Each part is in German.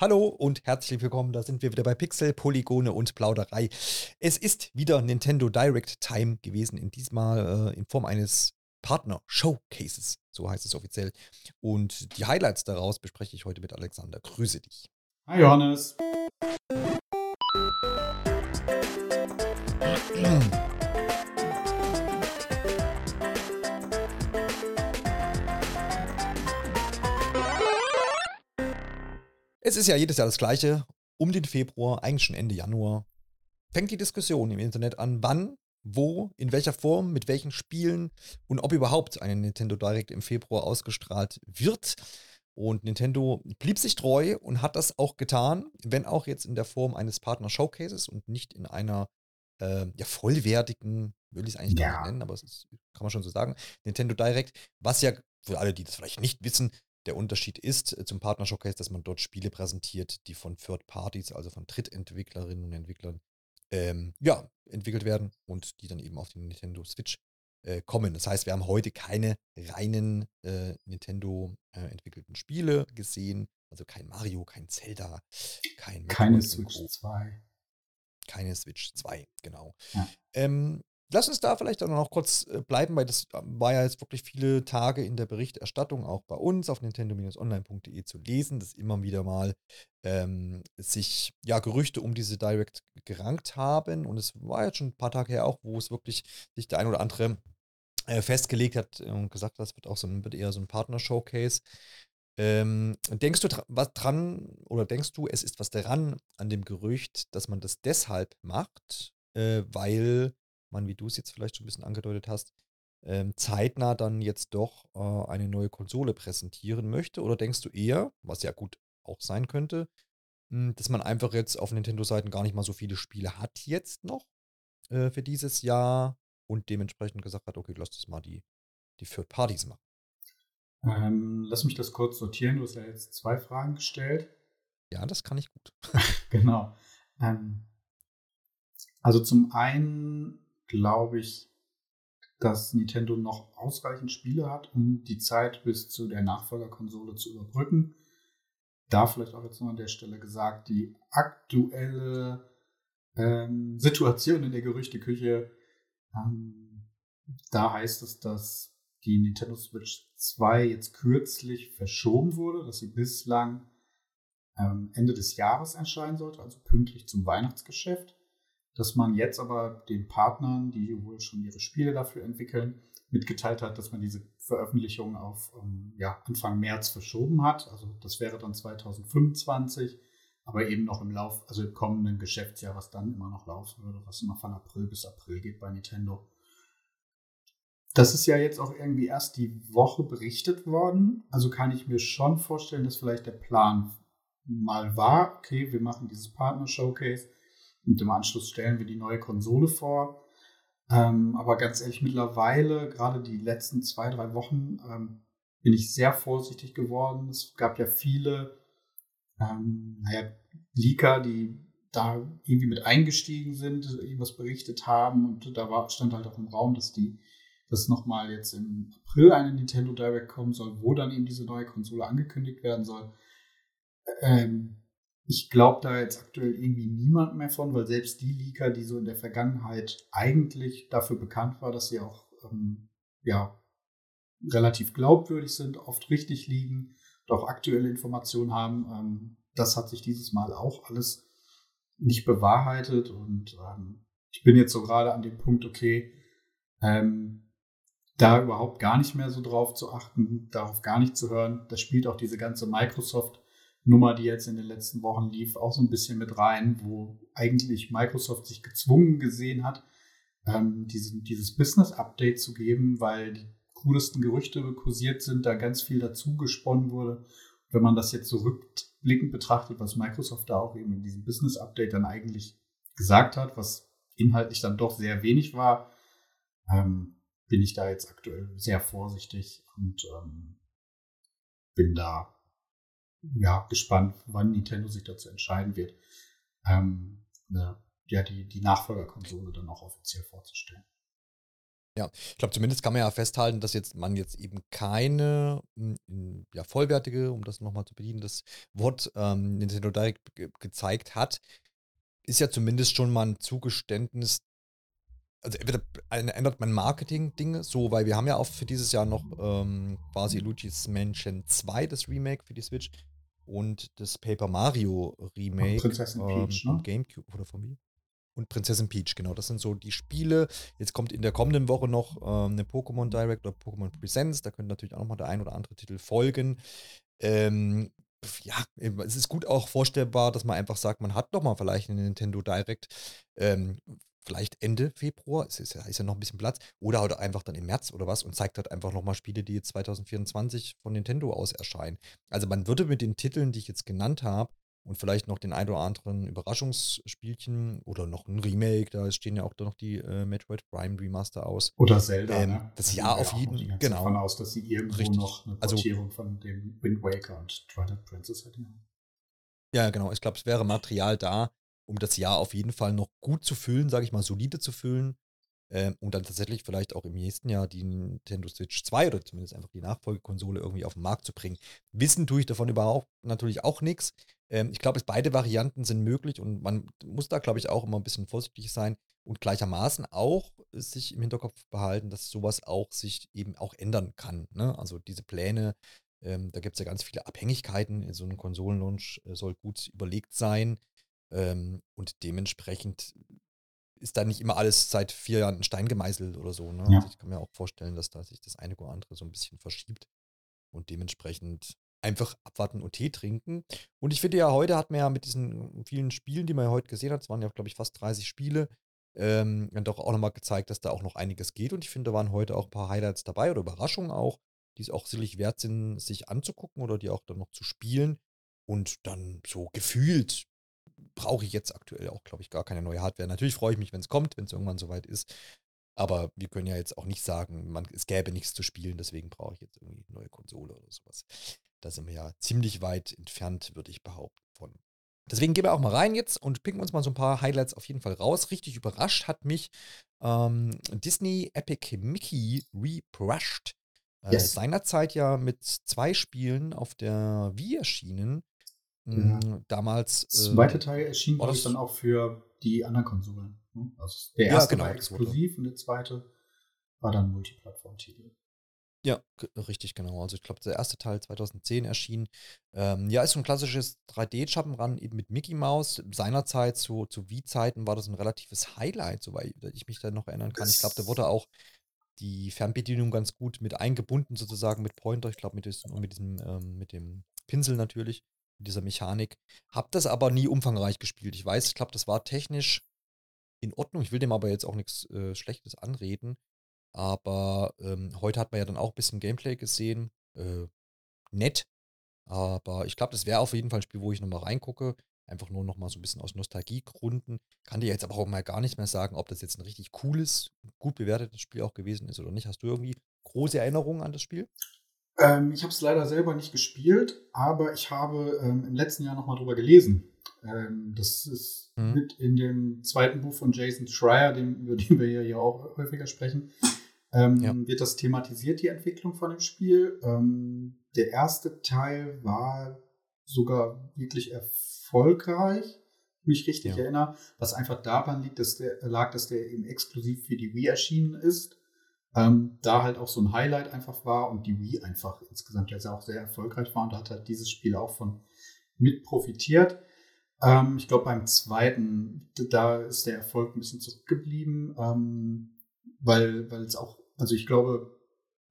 Hallo und herzlich willkommen. Da sind wir wieder bei Pixel, Polygone und Plauderei. Es ist wieder Nintendo Direct Time gewesen, in diesmal äh, in Form eines Partner-Showcases, so heißt es offiziell. Und die Highlights daraus bespreche ich heute mit Alexander. Grüße dich. Hi Johannes. Es ist ja jedes Jahr das Gleiche. Um den Februar, eigentlich schon Ende Januar, fängt die Diskussion im Internet an, wann, wo, in welcher Form, mit welchen Spielen und ob überhaupt eine Nintendo Direct im Februar ausgestrahlt wird. Und Nintendo blieb sich treu und hat das auch getan, wenn auch jetzt in der Form eines Partner-Showcases und nicht in einer äh, ja, vollwertigen, will ich es eigentlich ja. gar nicht nennen, aber es ist, kann man schon so sagen, Nintendo Direct, was ja für alle, die das vielleicht nicht wissen, der Unterschied ist äh, zum Partner Showcase, dass man dort Spiele präsentiert, die von Third Parties, also von Drittentwicklerinnen und Entwicklern, ähm, ja, entwickelt werden und die dann eben auf die Nintendo Switch äh, kommen. Das heißt, wir haben heute keine reinen äh, Nintendo äh, entwickelten Spiele gesehen. Also kein Mario, kein Zelda, kein Keine Switch 2. Keine Switch 2, genau. Ja. Ähm, Lass uns da vielleicht auch noch kurz äh, bleiben, weil das äh, war ja jetzt wirklich viele Tage in der Berichterstattung auch bei uns auf nintendo-online.de zu lesen, dass immer wieder mal ähm, sich ja Gerüchte um diese Direct gerankt haben. Und es war jetzt schon ein paar Tage her auch, wo es wirklich sich der ein oder andere äh, festgelegt hat und gesagt hat, das wird auch so ein, wird eher so ein Partner-Showcase. Ähm, denkst du was dran oder denkst du, es ist was daran an dem Gerücht, dass man das deshalb macht, äh, weil man, wie du es jetzt vielleicht schon ein bisschen angedeutet hast, ähm, zeitnah dann jetzt doch äh, eine neue Konsole präsentieren möchte? Oder denkst du eher, was ja gut auch sein könnte, mh, hm, dass man einfach jetzt auf Nintendo-Seiten gar nicht mal so viele Spiele hat jetzt noch äh, für dieses Jahr und dementsprechend gesagt hat, okay, lass das mal die, die Third Parties machen? Ähm, lass mich das kurz sortieren. Du hast ja jetzt zwei Fragen gestellt. Ja, das kann ich gut. genau. Ähm, also zum einen glaube ich, dass Nintendo noch ausreichend Spiele hat, um die Zeit bis zu der Nachfolgerkonsole zu überbrücken. Da vielleicht auch jetzt noch an der Stelle gesagt, die aktuelle ähm, Situation in der Gerüchteküche, ähm, da heißt es, dass die Nintendo Switch 2 jetzt kürzlich verschoben wurde, dass sie bislang ähm, Ende des Jahres erscheinen sollte, also pünktlich zum Weihnachtsgeschäft dass man jetzt aber den Partnern, die wohl schon ihre Spiele dafür entwickeln, mitgeteilt hat, dass man diese Veröffentlichung auf ähm, ja, Anfang März verschoben hat. Also das wäre dann 2025, aber eben noch im Lauf, also im kommenden Geschäftsjahr, was dann immer noch laufen würde, was immer von April bis April geht bei Nintendo. Das ist ja jetzt auch irgendwie erst die Woche berichtet worden. Also kann ich mir schon vorstellen, dass vielleicht der Plan mal war, okay, wir machen dieses Partner-Showcase und im Anschluss stellen wir die neue Konsole vor. Ähm, aber ganz ehrlich, mittlerweile, gerade die letzten zwei, drei Wochen, ähm, bin ich sehr vorsichtig geworden. Es gab ja viele ähm, naja, Leaker, die da irgendwie mit eingestiegen sind, irgendwas berichtet haben und da war, stand halt auch im Raum, dass die dass nochmal jetzt im April eine Nintendo Direct kommen soll, wo dann eben diese neue Konsole angekündigt werden soll. Ähm, ich glaube da jetzt aktuell irgendwie niemand mehr von, weil selbst die Leaker, die so in der Vergangenheit eigentlich dafür bekannt war, dass sie auch ähm, ja, relativ glaubwürdig sind, oft richtig liegen, doch aktuelle Informationen haben, ähm, das hat sich dieses Mal auch alles nicht bewahrheitet und ähm, ich bin jetzt so gerade an dem Punkt, okay, ähm, da überhaupt gar nicht mehr so drauf zu achten, darauf gar nicht zu hören. Da spielt auch diese ganze Microsoft- Nummer, die jetzt in den letzten Wochen lief, auch so ein bisschen mit rein, wo eigentlich Microsoft sich gezwungen gesehen hat, ähm, diesen, dieses Business-Update zu geben, weil die coolsten Gerüchte kursiert sind, da ganz viel dazu gesponnen wurde. Wenn man das jetzt so betrachtet, was Microsoft da auch eben in diesem Business-Update dann eigentlich gesagt hat, was inhaltlich dann doch sehr wenig war, ähm, bin ich da jetzt aktuell sehr vorsichtig und ähm, bin da ja, gespannt, wann Nintendo sich dazu entscheiden wird, ähm, ne, ja, die, die Nachfolgerkonsole dann auch offiziell vorzustellen. Ja, ich glaube, zumindest kann man ja festhalten, dass jetzt man jetzt eben keine hm, ja, vollwertige, um das nochmal zu bedienen, das Wort ähm, Nintendo Direct ge gezeigt hat, ist ja zumindest schon mal ein Zugeständnis. Also entweder ändert man Marketing-Dinge so, weil wir haben ja auch für dieses Jahr noch ähm, quasi Luigi's Mansion 2, das Remake für die Switch und das Paper Mario Remake. Prinzessin Peach, ähm, ne? Gamecube oder von mir und Prinzessin Peach, genau. Das sind so die Spiele. Jetzt kommt in der kommenden Woche noch ähm, eine Pokémon Direct oder Pokémon Presents. Da könnte natürlich auch nochmal der ein oder andere Titel folgen. Ähm, ja, es ist gut auch vorstellbar, dass man einfach sagt, man hat noch mal vielleicht eine Nintendo Direct, ähm, vielleicht Ende Februar, es ist ja, ist ja noch ein bisschen Platz, oder halt einfach dann im März oder was und zeigt halt einfach noch mal Spiele, die jetzt 2024 von Nintendo aus erscheinen. Also man würde mit den Titeln, die ich jetzt genannt habe, und vielleicht noch den ein oder anderen Überraschungsspielchen oder noch ein Remake. Da stehen ja auch da noch die äh, Metroid Prime Remaster aus. Oder Zelda. Ähm, ne? Das Jahr auf jeden Fall. Genau. davon aus, dass sie irgendwo Richtig. noch eine also Portierung also, von dem Wind Waker und Twilight Princess hätten. Ja, genau. Ich glaube, es wäre Material da, um das Jahr auf jeden Fall noch gut zu füllen, sage ich mal, solide zu füllen. Ähm, und dann tatsächlich vielleicht auch im nächsten Jahr die Nintendo Switch 2 oder zumindest einfach die Nachfolgekonsole irgendwie auf den Markt zu bringen. Wissen tue ich davon überhaupt natürlich auch nichts. Ähm, ich glaube, beide Varianten sind möglich und man muss da, glaube ich, auch immer ein bisschen vorsichtig sein und gleichermaßen auch sich im Hinterkopf behalten, dass sowas auch sich eben auch ändern kann. Ne? Also diese Pläne, ähm, da gibt es ja ganz viele Abhängigkeiten. So ein Konsolenlaunch äh, soll gut überlegt sein. Ähm, und dementsprechend ist da nicht immer alles seit vier Jahren in Stein gemeißelt oder so. Ne? Ja. Also ich kann mir auch vorstellen, dass da sich das eine oder andere so ein bisschen verschiebt und dementsprechend einfach abwarten und Tee trinken. Und ich finde ja, heute hat man ja mit diesen vielen Spielen, die man ja heute gesehen hat, es waren ja, glaube ich, fast 30 Spiele, ähm, dann doch auch nochmal gezeigt, dass da auch noch einiges geht. Und ich finde, da waren heute auch ein paar Highlights dabei oder Überraschungen auch, die es auch sicherlich wert sind, sich anzugucken oder die auch dann noch zu spielen. Und dann so gefühlt brauche ich jetzt aktuell auch, glaube ich, gar keine neue Hardware. Natürlich freue ich mich, wenn es kommt, wenn es irgendwann soweit ist. Aber wir können ja jetzt auch nicht sagen, man, es gäbe nichts zu spielen, deswegen brauche ich jetzt irgendwie eine neue Konsole oder sowas. Da sind wir ja ziemlich weit entfernt, würde ich behaupten, von. Deswegen gehen wir auch mal rein jetzt und picken uns mal so ein paar Highlights auf jeden Fall raus. Richtig überrascht hat mich ähm, Disney Epic Mickey Rebrushed. Äh, yes. Seinerzeit ja mit zwei Spielen auf der Wii erschienen. Ja. Hm, damals. Der zweite äh, Teil erschien das dann auch für die anderen Konsolen. Ne? Also der erste ja, genau, war exklusiv und der zweite war dann Multiplattform-Titel. Ja, richtig, genau. Also ich glaube, der erste Teil 2010 erschien. Ähm, ja, ist so ein klassisches 3D-Schappenrand eben mit Mickey Mouse. Seinerzeit, zu, zu Wii-Zeiten, war das ein relatives Highlight, soweit ich mich da noch erinnern kann. Ich glaube, da wurde auch die Fernbedienung ganz gut mit eingebunden, sozusagen mit Pointer. Ich glaube, mit, mit diesem, ähm, mit dem Pinsel natürlich dieser Mechanik. Hab das aber nie umfangreich gespielt. Ich weiß, ich glaube, das war technisch in Ordnung. Ich will dem aber jetzt auch nichts äh, Schlechtes anreden. Aber ähm, heute hat man ja dann auch ein bisschen Gameplay gesehen. Äh, nett. Aber ich glaube, das wäre auf jeden Fall ein Spiel, wo ich nochmal reingucke. Einfach nur nochmal so ein bisschen aus Nostalgiegründen. Kann dir jetzt aber auch mal gar nicht mehr sagen, ob das jetzt ein richtig cooles, gut bewertetes Spiel auch gewesen ist oder nicht. Hast du irgendwie große Erinnerungen an das Spiel? Ähm, ich habe es leider selber nicht gespielt, aber ich habe ähm, im letzten Jahr nochmal drüber gelesen. Ähm, das ist mhm. mit in dem zweiten Buch von Jason Schreier, dem, über den wir ja auch häufiger sprechen, ähm, ja. wird das thematisiert, die Entwicklung von dem Spiel. Ähm, der erste Teil war sogar wirklich erfolgreich, mich richtig ja. erinnere, was einfach daran liegt, dass der, lag, dass der eben exklusiv für die Wii erschienen ist ähm, da halt auch so ein Highlight einfach war und die Wii einfach insgesamt ja auch sehr erfolgreich war und da hat halt dieses Spiel auch von mit profitiert. Ähm, ich glaube, beim zweiten, da ist der Erfolg ein bisschen zurückgeblieben, ähm, weil, es auch, also ich glaube,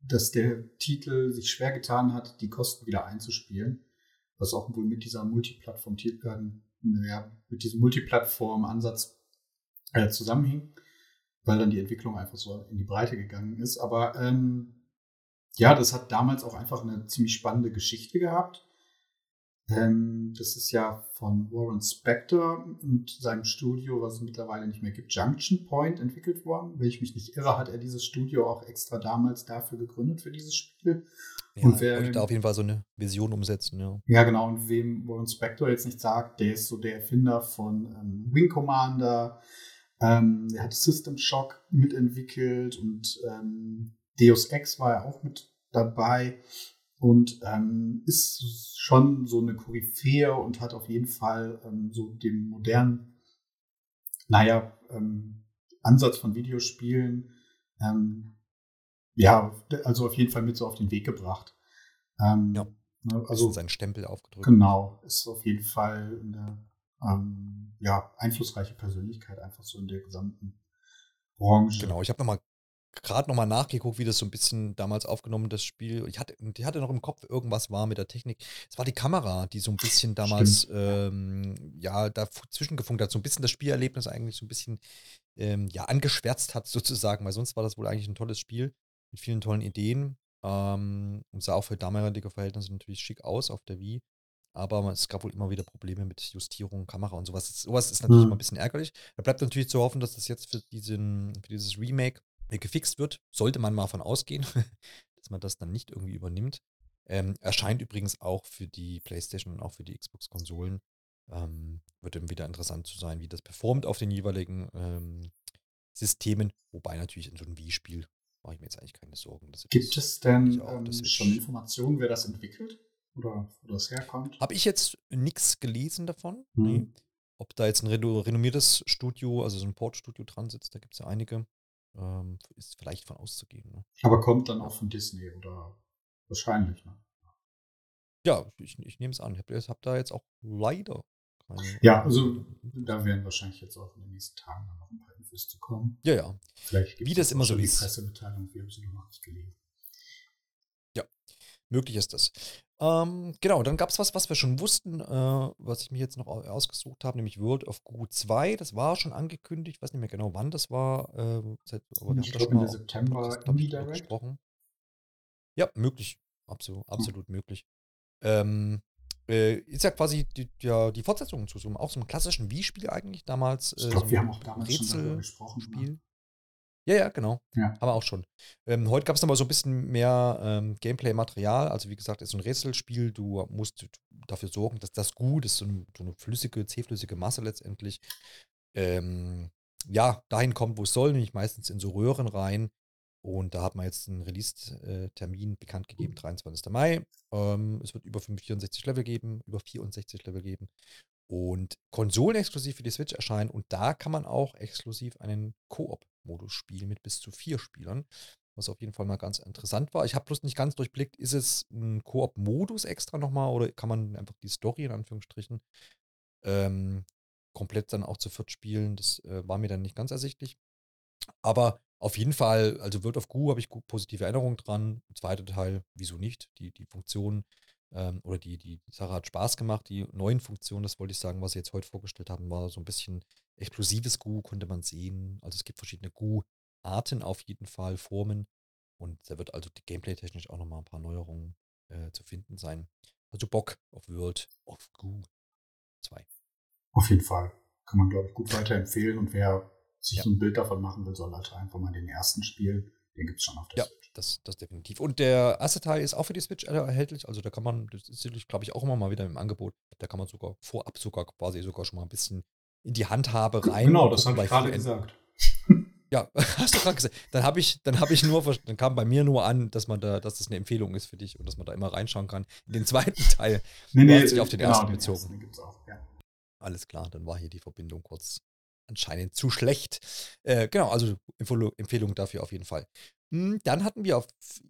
dass der Titel sich schwer getan hat, die Kosten wieder einzuspielen, was auch wohl mit dieser Multiplattform, äh, ja, mit diesem Multiplattform-Ansatz äh, zusammenhing weil dann die Entwicklung einfach so in die Breite gegangen ist. Aber ähm, ja, das hat damals auch einfach eine ziemlich spannende Geschichte gehabt. Ähm, das ist ja von Warren Spector und seinem Studio, was es mittlerweile nicht mehr gibt, Junction Point entwickelt worden. Wenn ich mich nicht irre, hat er dieses Studio auch extra damals dafür gegründet für dieses Spiel. Ja, und wer da auf jeden Fall so eine Vision umsetzen, ja. Ja, genau. Und wem Warren Spector jetzt nicht sagt, der ist so der Erfinder von ähm, Wing Commander, Ähm, er hat System Shock mitentwickelt und ähm, Deus Ex war ja auch mit dabei und ähm, ist schon so eine Koryphäe und hat auf jeden Fall ähm, so den modernen, naja, ähm, Ansatz von Videospielen, ähm, ja, also auf jeden Fall mit so auf den Weg gebracht. Ja. Ne, also seinen Stempel aufgedrückt. Genau, ist auf jeden Fall eine ähm, ja, einflussreiche Persönlichkeit einfach so in der gesamten Branche. Genau, ich habe nochmal gerade nochmal nachgeguckt, wie das so ein bisschen damals aufgenommen, das Spiel. Ich hatte, ich hatte noch im Kopf, irgendwas war mit der Technik. Es war die Kamera, die so ein bisschen damals, ähm, ja, dazwischen gefunkt hat, so ein bisschen das Spielerlebnis eigentlich so ein bisschen, ähm, ja, angeschwärzt hat sozusagen, weil sonst war das wohl eigentlich ein tolles Spiel mit vielen tollen Ideen. Ähm, und sah auch für damalige Verhältnisse natürlich schick aus auf der Wii. Aber es gab wohl immer wieder Probleme mit Justierung, Kamera und sowas. Sowas ist natürlich mhm. immer ein bisschen ärgerlich. Da bleibt natürlich zu hoffen, dass das jetzt für, diesen, für dieses Remake äh, gefixt wird. Sollte man mal von ausgehen, dass man das dann nicht irgendwie übernimmt. Ähm, erscheint übrigens auch für die PlayStation und auch für die Xbox-Konsolen. Ähm, wird dann wieder interessant zu sein, wie das performt auf den jeweiligen ähm, Systemen. Wobei natürlich in so einem Wii-Spiel mache ich mir jetzt eigentlich keine Sorgen. Gibt es denn ähm, schon Informationen, wer das entwickelt? Oder wo das herkommt? Habe ich jetzt nichts gelesen davon. Mhm. Nee. Ob da jetzt ein renommiertes Studio, also so ein Portstudio dran sitzt, da gibt es ja einige, ähm, ist vielleicht von auszugehen. Ne? Aber kommt dann auch von Disney oder wahrscheinlich, ne? Ja, ich, ich nehme es an. Ich habe hab da jetzt auch leider keine. Ja, also da werden wahrscheinlich jetzt auch in den nächsten Tagen noch ein paar Infos zu kommen. Ja, ja. Vielleicht Wie das immer so ist. Die Pressemitteilung, wir haben sie noch nicht gelesen. Möglich ist das. Ähm, genau, dann gab es was, was wir schon wussten, äh, was ich mir jetzt noch ausgesucht habe, nämlich World of Goo 2. Das war schon angekündigt, ich weiß nicht mehr genau, wann das war. Äh, seit, aber ich glaube, Ende September Indie Direct. Gesprochen. Ja, möglich. Absolut, hm. absolut hm. möglich. Ähm, äh, ist ja quasi die, ja, die Fortsetzung zu so einem, auch so einem klassischen Wii-Spiel eigentlich damals. ich glaube, so wir haben auch damals Rätsel schon darüber gesprochen. Ne? Ja, ja, genau. Ja. Haben wir auch schon. Ähm, heute gab es nochmal so ein bisschen mehr ähm, Gameplay-Material. Also, wie gesagt, ist so ein Rätselspiel. Du musst dafür sorgen, dass das gut ist, so eine, so eine flüssige, zähflüssige Masse letztendlich. Ähm, ja, dahin kommt, wo es soll, nämlich meistens in so Röhren rein. Und da hat man jetzt einen Release-Termin bekannt gegeben, 23. Mai. Ähm, es wird über 64 Level geben, über 64 Level geben und konsolenexklusiv für die Switch erscheinen. Und da kann man auch exklusiv einen Koop-Modus spielen mit bis zu vier Spielern, was auf jeden Fall mal ganz interessant war. Ich habe bloß nicht ganz durchblickt, ist es ein Koop-Modus extra nochmal oder kann man einfach die Story in Anführungsstrichen ähm, komplett dann auch zu viert spielen? Das äh, war mir dann nicht ganz ersichtlich. Aber auf jeden Fall, also World of Goo habe ich positive Erinnerungen dran. Zweiter Teil, wieso nicht? Die, die Funktion ähm, oder die, die, die Sache hat Spaß gemacht. Die neuen Funktionen, das wollte ich sagen, was sie jetzt heute vorgestellt haben, war so ein bisschen explosives Gu, konnte man sehen. Also es gibt verschiedene Gu-Arten auf jeden Fall, Formen. Und da wird also gameplay-technisch auch nochmal ein paar Neuerungen äh, zu finden sein. Also Bock auf World of Goo 2. Auf jeden Fall. Kann man, glaube ich, gut weiterempfehlen. Und wer sich ja. so ein Bild davon machen will, soll halt einfach mal den ersten spielen. Den gibt es schon auf der ja, Switch. Das, das definitiv. Und der erste Teil ist auch für die Switch erhältlich. Also da kann man, das ist, glaube ich, auch immer mal wieder im Angebot. Da kann man sogar vorab sogar quasi sogar schon mal ein bisschen in die Handhabe rein. Genau, das habe ich gerade gesagt. Ja, hast du gerade gesagt. Dann habe ich, dann habe ich nur, dann kam bei mir nur an, dass man da, dass das eine Empfehlung ist für dich und dass man da immer reinschauen kann. In den zweiten Teil. nee, nee, sich auf den genau, ersten bezogen. Den gibt's auch, ja. Alles klar, dann war hier die Verbindung kurz anscheinend zu schlecht. Äh, genau, also Empfehlung dafür auf jeden Fall. Hm, dann hatten wir, auf,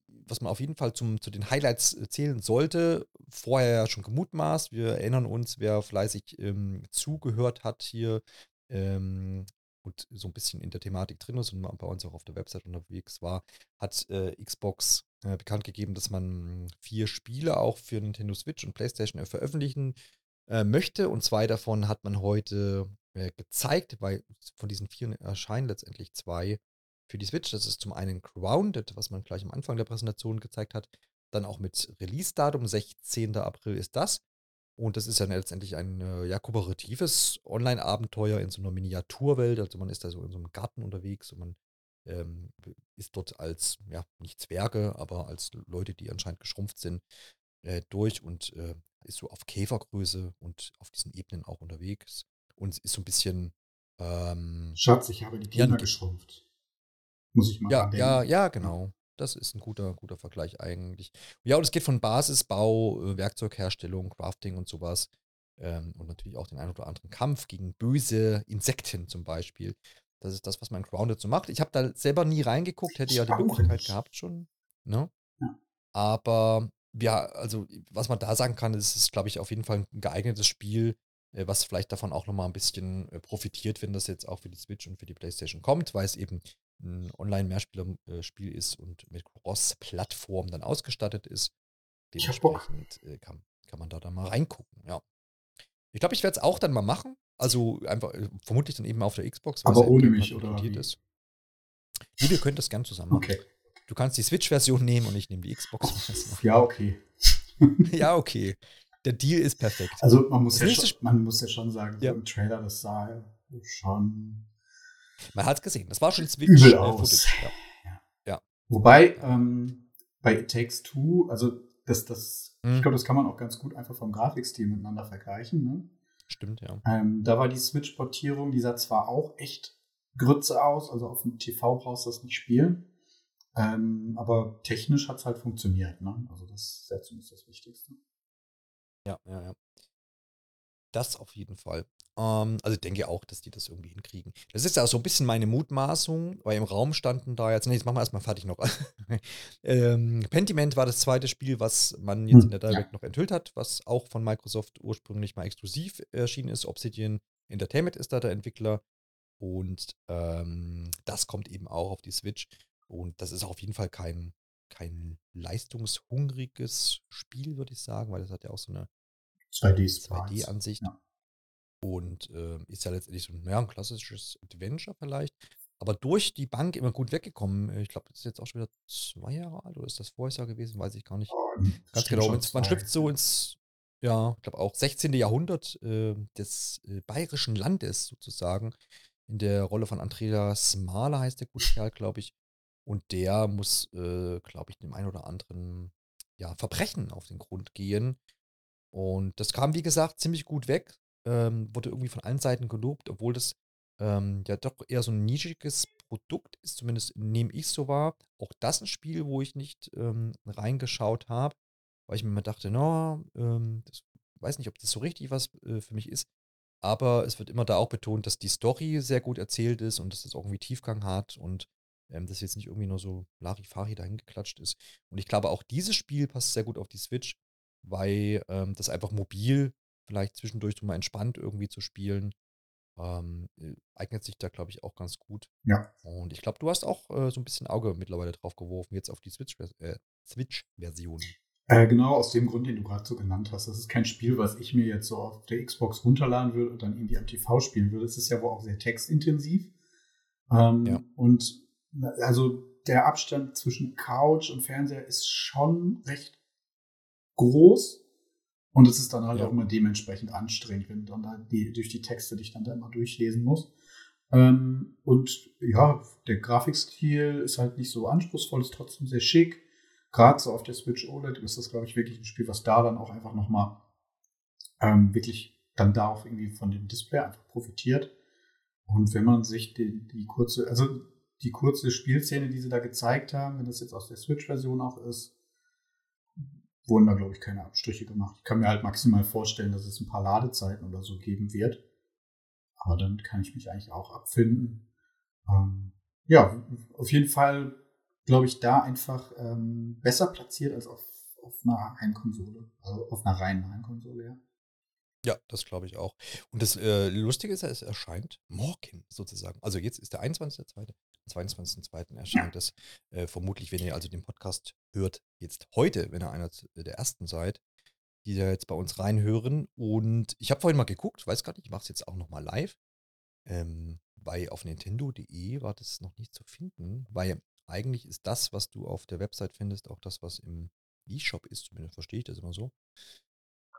was man auf jeden Fall zum, zu den Highlights äh, zählen sollte, vorher ja schon gemutmaßt. Wir erinnern uns, wer fleißig ähm, zugehört hat hier ähm, und so ein bisschen in der Thematik drin ist und bei uns auch auf der Website unterwegs war, hat äh, Xbox äh, bekannt gegeben, dass man vier Spiele auch für Nintendo Switch und PlayStation veröffentlichen äh, möchte. Und zwei davon hat man heute äh, gezeigt, weil von diesen vier erscheinen letztendlich zwei für die Switch. Das ist zum einen Grounded, was man gleich am Anfang der Präsentation gezeigt hat. Dann auch mit Release-Datum, 16. April ist das. Und das ist ja letztendlich ein äh, ja, kooperatives Online-Abenteuer in so einer Miniaturwelt. Also man ist da so in so einem Garten unterwegs und man ähm, ist dort als, ja, nicht Zwerge, aber als Leute, die anscheinend geschrumpft sind, äh, durch und äh, ist so auf Käfergröße und auf diesen Ebenen auch unterwegs. Und ist so ein bisschen Ähm, Schatz, ich habe die Kinder ja, geschrumpft. Muss ich mal Ja, ja, ja, genau. Das ist ein guter, guter Vergleich eigentlich. Ja, und es geht von Basisbau, äh, Werkzeugherstellung, Crafting und sowas. Ähm, und natürlich auch den einen oder anderen Kampf gegen böse Insekten zum Beispiel. Das ist das, was mein Grounded so macht. Ich habe da selber nie reingeguckt, hätte ja die Möglichkeit gehabt schon. Ne? Ja. Aber ja, also was man da sagen kann, ist, ist glaube ich, auf jeden Fall ein geeignetes Spiel, was vielleicht davon auch nochmal ein bisschen äh, profitiert, wenn das jetzt auch für die Switch und für die PlayStation kommt, weil es eben ein Online-Mehrspieler-Spiel ist und mit Cross-Plattform dann ausgestattet ist. Dementsprechend äh, kann, kann man da dann mal reingucken, ja. Ich glaube, ich werde es auch dann mal machen. Also einfach, vermutlich dann eben auf der Xbox. Aber ohne mich, oder? Ist. Nee, wir können das gern zusammen machen. Okay. Du kannst die Switch-Version nehmen und ich nehme die Xbox-Version. Ja, okay. ja, okay. Der Deal ist perfekt. Also man muss, ja schon, man muss ja schon sagen, ja. so im Trailer, das sah schon. Man hat es gesehen. Das war schon Switch. Übel aus. Ja. ja. ja. Wobei ähm, bei It Takes Two, also das, das, mhm. ich glaube, das kann man auch ganz gut einfach vom Grafikstil miteinander vergleichen. Ne? Stimmt, ja. Ähm, da war die Switch-Portierung, die sah zwar auch echt Grütze aus, also auf dem TV brauchst du das nicht spielen. Ähm, aber technisch hat es halt funktioniert. Ne? Also das ist ja zumindest das Wichtigste. Ja, ja, ja. Das auf jeden Fall. Ähm, also ich denke auch, dass die das irgendwie hinkriegen. Das ist ja auch so ein bisschen meine Mutmaßung, weil im Raum standen da jetzt, nee, jetzt machen wir erstmal fertig noch. ähm, Pentiment war das zweite Spiel, was man jetzt hm, in der Direct ja. noch enthüllt hat, was auch von Microsoft ursprünglich mal exklusiv erschienen ist. Obsidian Entertainment ist da der Entwickler. Und ähm, das kommt eben auch auf die Switch. Und das ist auf jeden Fall kein, kein leistungshungriges Spiel, würde ich sagen, weil das hat ja auch so eine 2D-Ansicht. 2D ja. Und äh, ist ja letztendlich so ja, ein klassisches Adventure vielleicht. Aber durch die Bank immer gut weggekommen. Ich glaube, das ist jetzt auch schon wieder zwei Jahre alt oder ist das vorher Jahr gewesen, weiß ich gar nicht. Oh, Ganz genau. Man, man schlüpft so ins, ja, ich glaube auch 16. Jahrhundert äh, des äh, bayerischen Landes sozusagen. In der Rolle von Andreas Mahler heißt der gute Kerl, glaube ich. Und der muss, äh, glaube ich, dem einen oder anderen ja, Verbrechen auf den Grund gehen. Und das kam, wie gesagt, ziemlich gut weg. Ähm, wurde irgendwie von allen Seiten gelobt, obwohl das ähm, ja doch eher so ein nischiges Produkt ist, zumindest nehme ich so wahr. Auch das ein Spiel, wo ich nicht ähm, reingeschaut habe, weil ich mir immer dachte, no, ähm, das weiß nicht, ob das so richtig was äh, für mich ist. Aber es wird immer da auch betont, dass die Story sehr gut erzählt ist und dass das auch irgendwie Tiefgang hat und ähm, dass jetzt nicht irgendwie nur so Larifari dahin geklatscht ist. Und ich glaube, auch dieses Spiel passt sehr gut auf die Switch, weil ähm, das einfach mobil vielleicht zwischendurch mal entspannt irgendwie zu spielen. Ähm, äh, eignet sich da, glaube ich, auch ganz gut. Ja. Und ich glaube, du hast auch äh, so ein bisschen Auge mittlerweile drauf geworfen, jetzt auf die Switch-Version. Äh, Switch äh, genau aus dem Grund, den du gerade so genannt hast. Das ist kein Spiel, was ich mir jetzt so auf der Xbox runterladen würde und dann irgendwie am TV spielen würde. Es ist ja wohl auch sehr textintensiv. Ähm, ja. Und also der Abstand zwischen Couch und Fernseher ist schon recht groß. Und es ist dann halt ja. auch immer dementsprechend anstrengend, wenn du dann da die, durch die Texte dich dann da immer durchlesen musst. Ähm, und ja, der Grafikstil ist halt nicht so anspruchsvoll, ist trotzdem sehr schick. Gerade so auf der Switch OLED ist das, glaube ich, wirklich ein Spiel, was da dann auch einfach nochmal ähm, wirklich dann da auch irgendwie von dem Display einfach profitiert. Und wenn man sich die, die kurze, also die kurze Spielszene, die sie da gezeigt haben, wenn das jetzt aus der Switch-Version auch ist, wurden da, glaube ich, keine Abstriche gemacht. Ich kann mir halt maximal vorstellen, dass es ein paar Ladezeiten oder so geben wird. Aber damit kann ich mich eigentlich auch abfinden. Ähm, ja, auf jeden Fall, glaube ich, da einfach ähm, besser platziert als auf, auf einer Heimkonsole. Also auf einer reinen Heimkonsole, ja. Ja, das glaube ich auch. Und das äh, Lustige ist, es erscheint morgen sozusagen. Also jetzt ist der 21.2. 22.02. erscheint es. Äh, vermutlich, wenn ihr also den Podcast hört, jetzt heute, wenn ihr einer der ersten seid, die da jetzt bei uns reinhören. Und ich habe vorhin mal geguckt, weiß gar nicht, ich mache es jetzt auch nochmal live. Ähm, bei auf Nintendo.de war das noch nicht zu finden, weil eigentlich ist das, was du auf der Website findest, auch das, was im E-Shop ist, zumindest verstehe ich das immer so.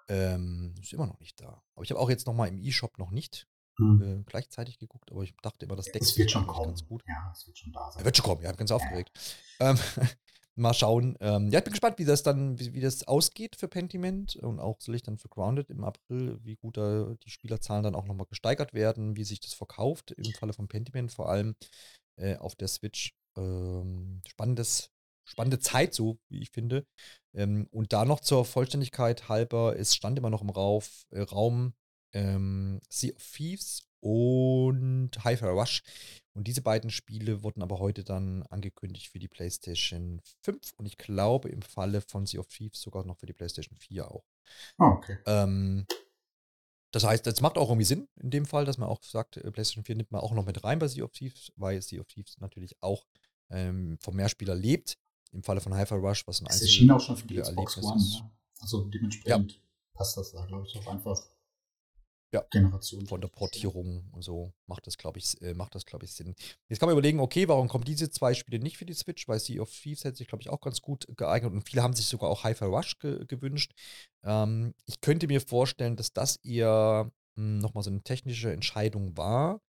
Ähm, ist immer noch nicht da. Aber ich habe auch jetzt nochmal im E-Shop noch nicht hm. äh, gleichzeitig geguckt, aber ich dachte immer, das deckt sich wird schon kommen. ganz gut. Ja, es wird schon da sein. Er wird schon kommen, ja, ich bin ganz aufgeregt. Ähm, mal schauen. Ähm, ja, ich bin gespannt, wie das dann, wie, wie, das ausgeht für Pentiment und auch sicherlich dann für Grounded im April, wie gut da die Spielerzahlen dann auch nochmal gesteigert werden, wie sich das verkauft, im Falle von Pentiment vor allem äh, auf der Switch. Ähm, spannendes, spannende Zeit, so wie ich finde. Ähm, und da noch zur Vollständigkeit halber, es stand immer noch im Rauf, äh, Raum ähm, Sea of Thieves und Hi-Fi Rush. Und diese beiden Spiele wurden aber heute dann angekündigt für die PlayStation 5 und ich glaube im Falle von Sea of Thieves sogar noch für die PlayStation 4 auch. Ah, okay. Ähm, das heißt, das macht auch irgendwie Sinn in dem Fall, dass man auch sagt, äh, PlayStation 4 nimmt man auch noch mit rein bei Sea of Thieves, weil Sea of Thieves natürlich auch ähm, vom Mehrspieler lebt. Im Falle von Hi-Fi Rush, was ein Einzel- Das erschien auch schon für die Xbox One. Ne? Also dementsprechend ja. passt das da, glaube ich, auch einfach ja, Generation. Von der Portierung und so macht das, glaube ich, äh, macht das, glaube ich, Sinn. Jetzt kann man überlegen, okay, warum kommen diese zwei Spiele nicht für die Switch? Weil Sea of Thieves hätte sich, glaube ich, auch ganz gut geeignet und viele haben sich sogar auch Hi-Fi Rush ge gewünscht. Ähm, ich könnte mir vorstellen, dass das eher hm, nochmal so eine technische Entscheidung war,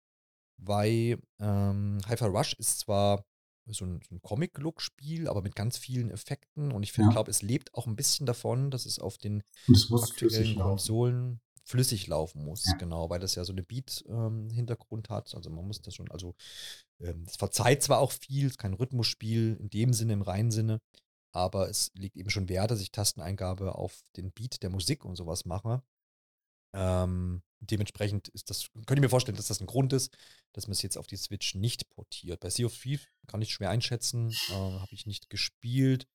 weil ähm, Hi-Fi Rush ist zwar so ein, so ein Comic-Look-Spiel, aber mit ganz vielen Effekten und ich ja. glaube, es lebt auch ein bisschen davon, dass es auf den aktuellen Konsolen flüssig laufen muss, ja. genau, weil das ja so eine Beat-Hintergrund ähm, hat. Also man muss das schon, also ähm, es verzeiht zwar auch viel, es ist kein Rhythmusspiel in dem Sinne, im reinen Sinne, aber es liegt eben schon Wert, dass ich Tasteneingabe auf den Beat der Musik und sowas mache. Ähm, dementsprechend ist das, könnt ihr mir vorstellen, dass das ein Grund ist, dass man es jetzt auf die Switch nicht portiert. Bei Sea of Thieves kann ich schwer einschätzen, äh, habe ich nicht gespielt.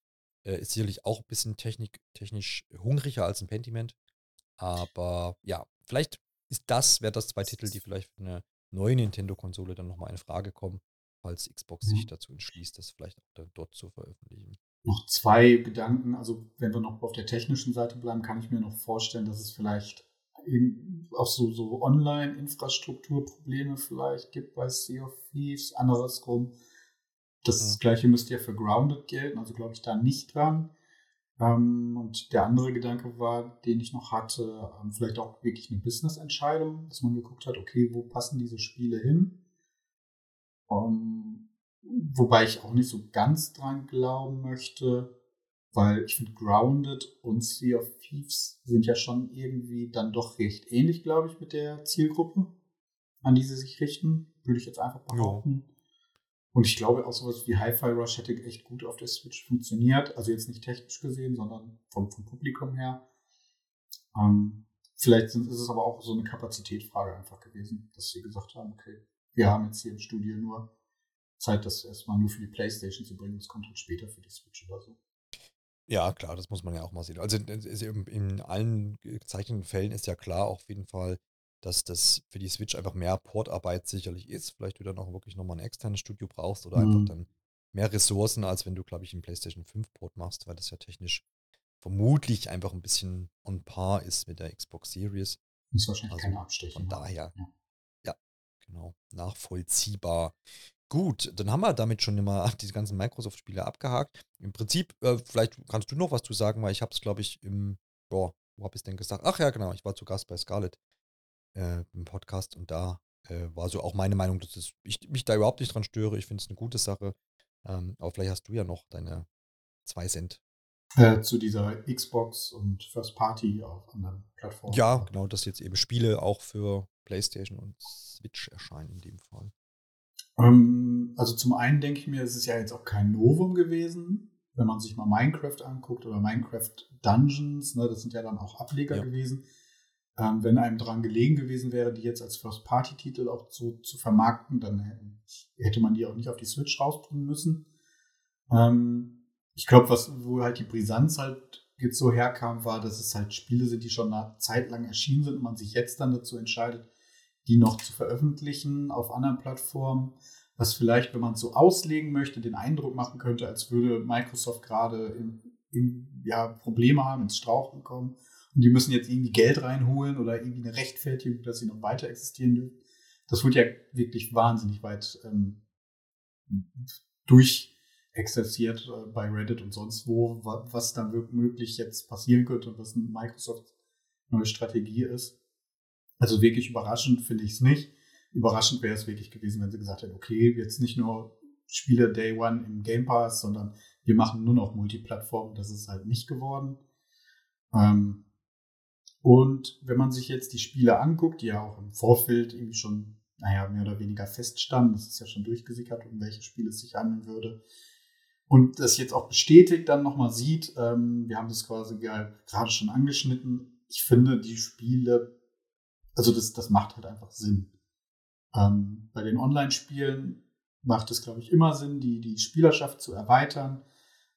Äh, ist sicherlich auch ein bisschen technik, technisch hungriger als ein Pentiment. Aber ja, vielleicht ist das, wäre das zwei Titel, die vielleicht für eine neue Nintendo-Konsole dann nochmal in Frage kommen, falls Xbox mhm. sich dazu entschließt, das vielleicht auch dann dort zu veröffentlichen. Noch zwei Gedanken, also wenn wir noch auf der technischen Seite bleiben, kann ich mir noch vorstellen, dass es vielleicht auch so, so Online-Infrastrukturprobleme vielleicht gibt bei Sea of Thieves. Andersrum, das ja. Mhm. gleiche müsste ja für Grounded gelten, also glaube ich da nicht dran. Ähm, und der andere Gedanke war, den ich noch hatte, ähm, vielleicht auch wirklich eine Business-Entscheidung, dass man geguckt hat, okay, wo passen diese Spiele hin? Um, ähm, wobei ich auch nicht so ganz dran glauben möchte, weil ich finde, Grounded und Sea of Thieves sind ja schon irgendwie dann doch recht ähnlich, glaube ich, mit der Zielgruppe, an die sie sich richten, würde ich jetzt einfach behaupten. Ja. Und ich glaube auch sowas wie Hi-Fi Rush hätte echt gut auf der Switch funktioniert. Also jetzt nicht technisch gesehen, sondern vom, vom Publikum her. Ähm, vielleicht ist es aber auch so eine Kapazitätsfrage einfach gewesen, dass sie gesagt haben, okay, wir haben jetzt hier im Studio nur Zeit, das erstmal nur für die Playstation zu bringen. Das kommt halt später für die Switch oder so. Ja, klar, das muss man ja auch mal sehen. Also in, in allen gezeichneten Fällen ist ja klar, auf jeden Fall, dass das für die Switch einfach mehr Portarbeit sicherlich ist. Vielleicht du dann auch wirklich nochmal ein externes Studio brauchst oder mhm. einfach dann mehr Ressourcen, als wenn du, glaube ich, einen PlayStation 5 Port machst, weil das ja technisch vermutlich einfach ein bisschen on par ist mit der Xbox Series. Ist wahrscheinlich also keine Abstriche. Von daher, ja. ja, genau, nachvollziehbar. Gut, dann haben wir damit schon immer diese ganzen Microsoft-Spiele abgehakt. Im Prinzip, äh, vielleicht kannst du noch was zu sagen, weil ich habe es, glaube ich, im, boah, wo habe ich es denn gesagt? Ach ja, genau, ich war zu Gast bei Scarlett äh, im Podcast und da äh, war so auch meine Meinung, dass es, ich mich da überhaupt nicht dran störe. Ich finde es eine gute Sache. Ähm, aber vielleicht hast du ja noch deine zwei Cent. Äh, zu dieser Xbox und First Party auf anderen Plattformen. Ja, genau, dass jetzt eben Spiele auch für PlayStation und Switch erscheinen in dem Fall. Ähm, also zum einen denke ich mir, es ist ja jetzt auch kein Novum gewesen, wenn man sich mal Minecraft anguckt oder Minecraft Dungeons, ne, das sind ja dann auch Ableger ja. gewesen ähm, wenn einem daran gelegen gewesen wäre, die jetzt als First-Party-Titel auch zu, zu vermarkten, dann hätte man die auch nicht auf die Switch rausbringen müssen. Ähm, ich glaube, was, wo halt die Brisanz halt jetzt so herkam, war, dass es halt Spiele sind, die schon eine Zeit lang erschienen sind und man sich jetzt dann dazu entscheidet, die noch zu veröffentlichen auf anderen Plattformen, was vielleicht, wenn man es so auslegen möchte, den Eindruck machen könnte, als würde Microsoft gerade im, im, ja, Probleme haben, ins Strauchen kommen und die müssen jetzt irgendwie Geld reinholen oder irgendwie eine Rechtfertigung, dass sie noch weiter existieren dürfen. Das wird ja wirklich wahnsinnig weit ähm, durchexerziert äh, bei Reddit und sonst wo, was dann wirklich jetzt passieren könnte und was Microsofts neue Strategie ist. Also wirklich überraschend finde ich es nicht. Überraschend wäre es wirklich gewesen, wenn sie gesagt hätten, okay, jetzt nicht nur Spiele Day One im Game Pass, sondern wir machen nur noch Multiplattform. Das ist halt nicht geworden. Ähm, und wenn man sich jetzt die Spiele anguckt, die ja auch im Vorfeld irgendwie schon, naja, mehr oder weniger feststanden, das ist ja schon durchgesickert, um welche Spiele es sich handeln würde, und das jetzt auch bestätigt dann nochmal sieht, ähm, wir haben das quasi gerade schon angeschnitten, ich finde die Spiele, also das, das macht halt einfach Sinn. Ähm, bei den Online-Spielen macht es, glaube ich, immer Sinn, die, die Spielerschaft zu erweitern.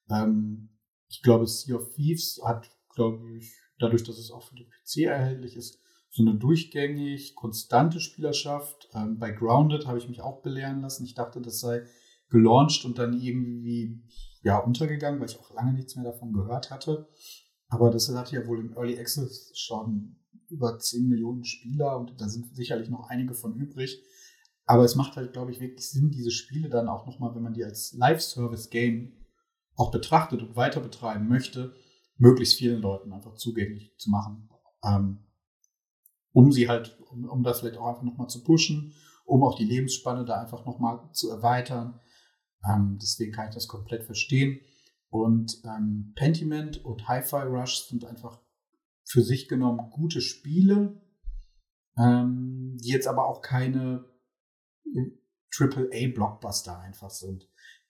Ähm, ich glaube, Sea of Thieves hat, glaube ich, dadurch, dass es auch für den PC erhältlich ist, so eine durchgängig konstante Spielerschaft. Ähm, bei Grounded habe ich mich auch belehren lassen. Ich dachte, das sei gelauncht und dann irgendwie ja untergegangen, weil ich auch lange nichts mehr davon gehört hatte. Aber das hat ja wohl im Early Access schon über 10 Millionen Spieler und da sind sicherlich noch einige von übrig. Aber es macht halt, glaube ich, wirklich Sinn, diese Spiele dann auch nochmal, wenn man die als Live-Service-Game auch betrachtet und weiter betreiben möchte, möglichst vielen Leuten einfach zugänglich zu machen. Ähm, um sie halt, um, um das vielleicht auch einfach nochmal zu pushen, um auch die Lebensspanne da einfach nochmal zu erweitern. Ähm, deswegen kann ich das komplett verstehen. Und ähm, Pentiment und Hi-Fi Rush sind einfach für sich genommen gute Spiele, ähm, die jetzt aber auch keine AAA-Blockbuster einfach sind.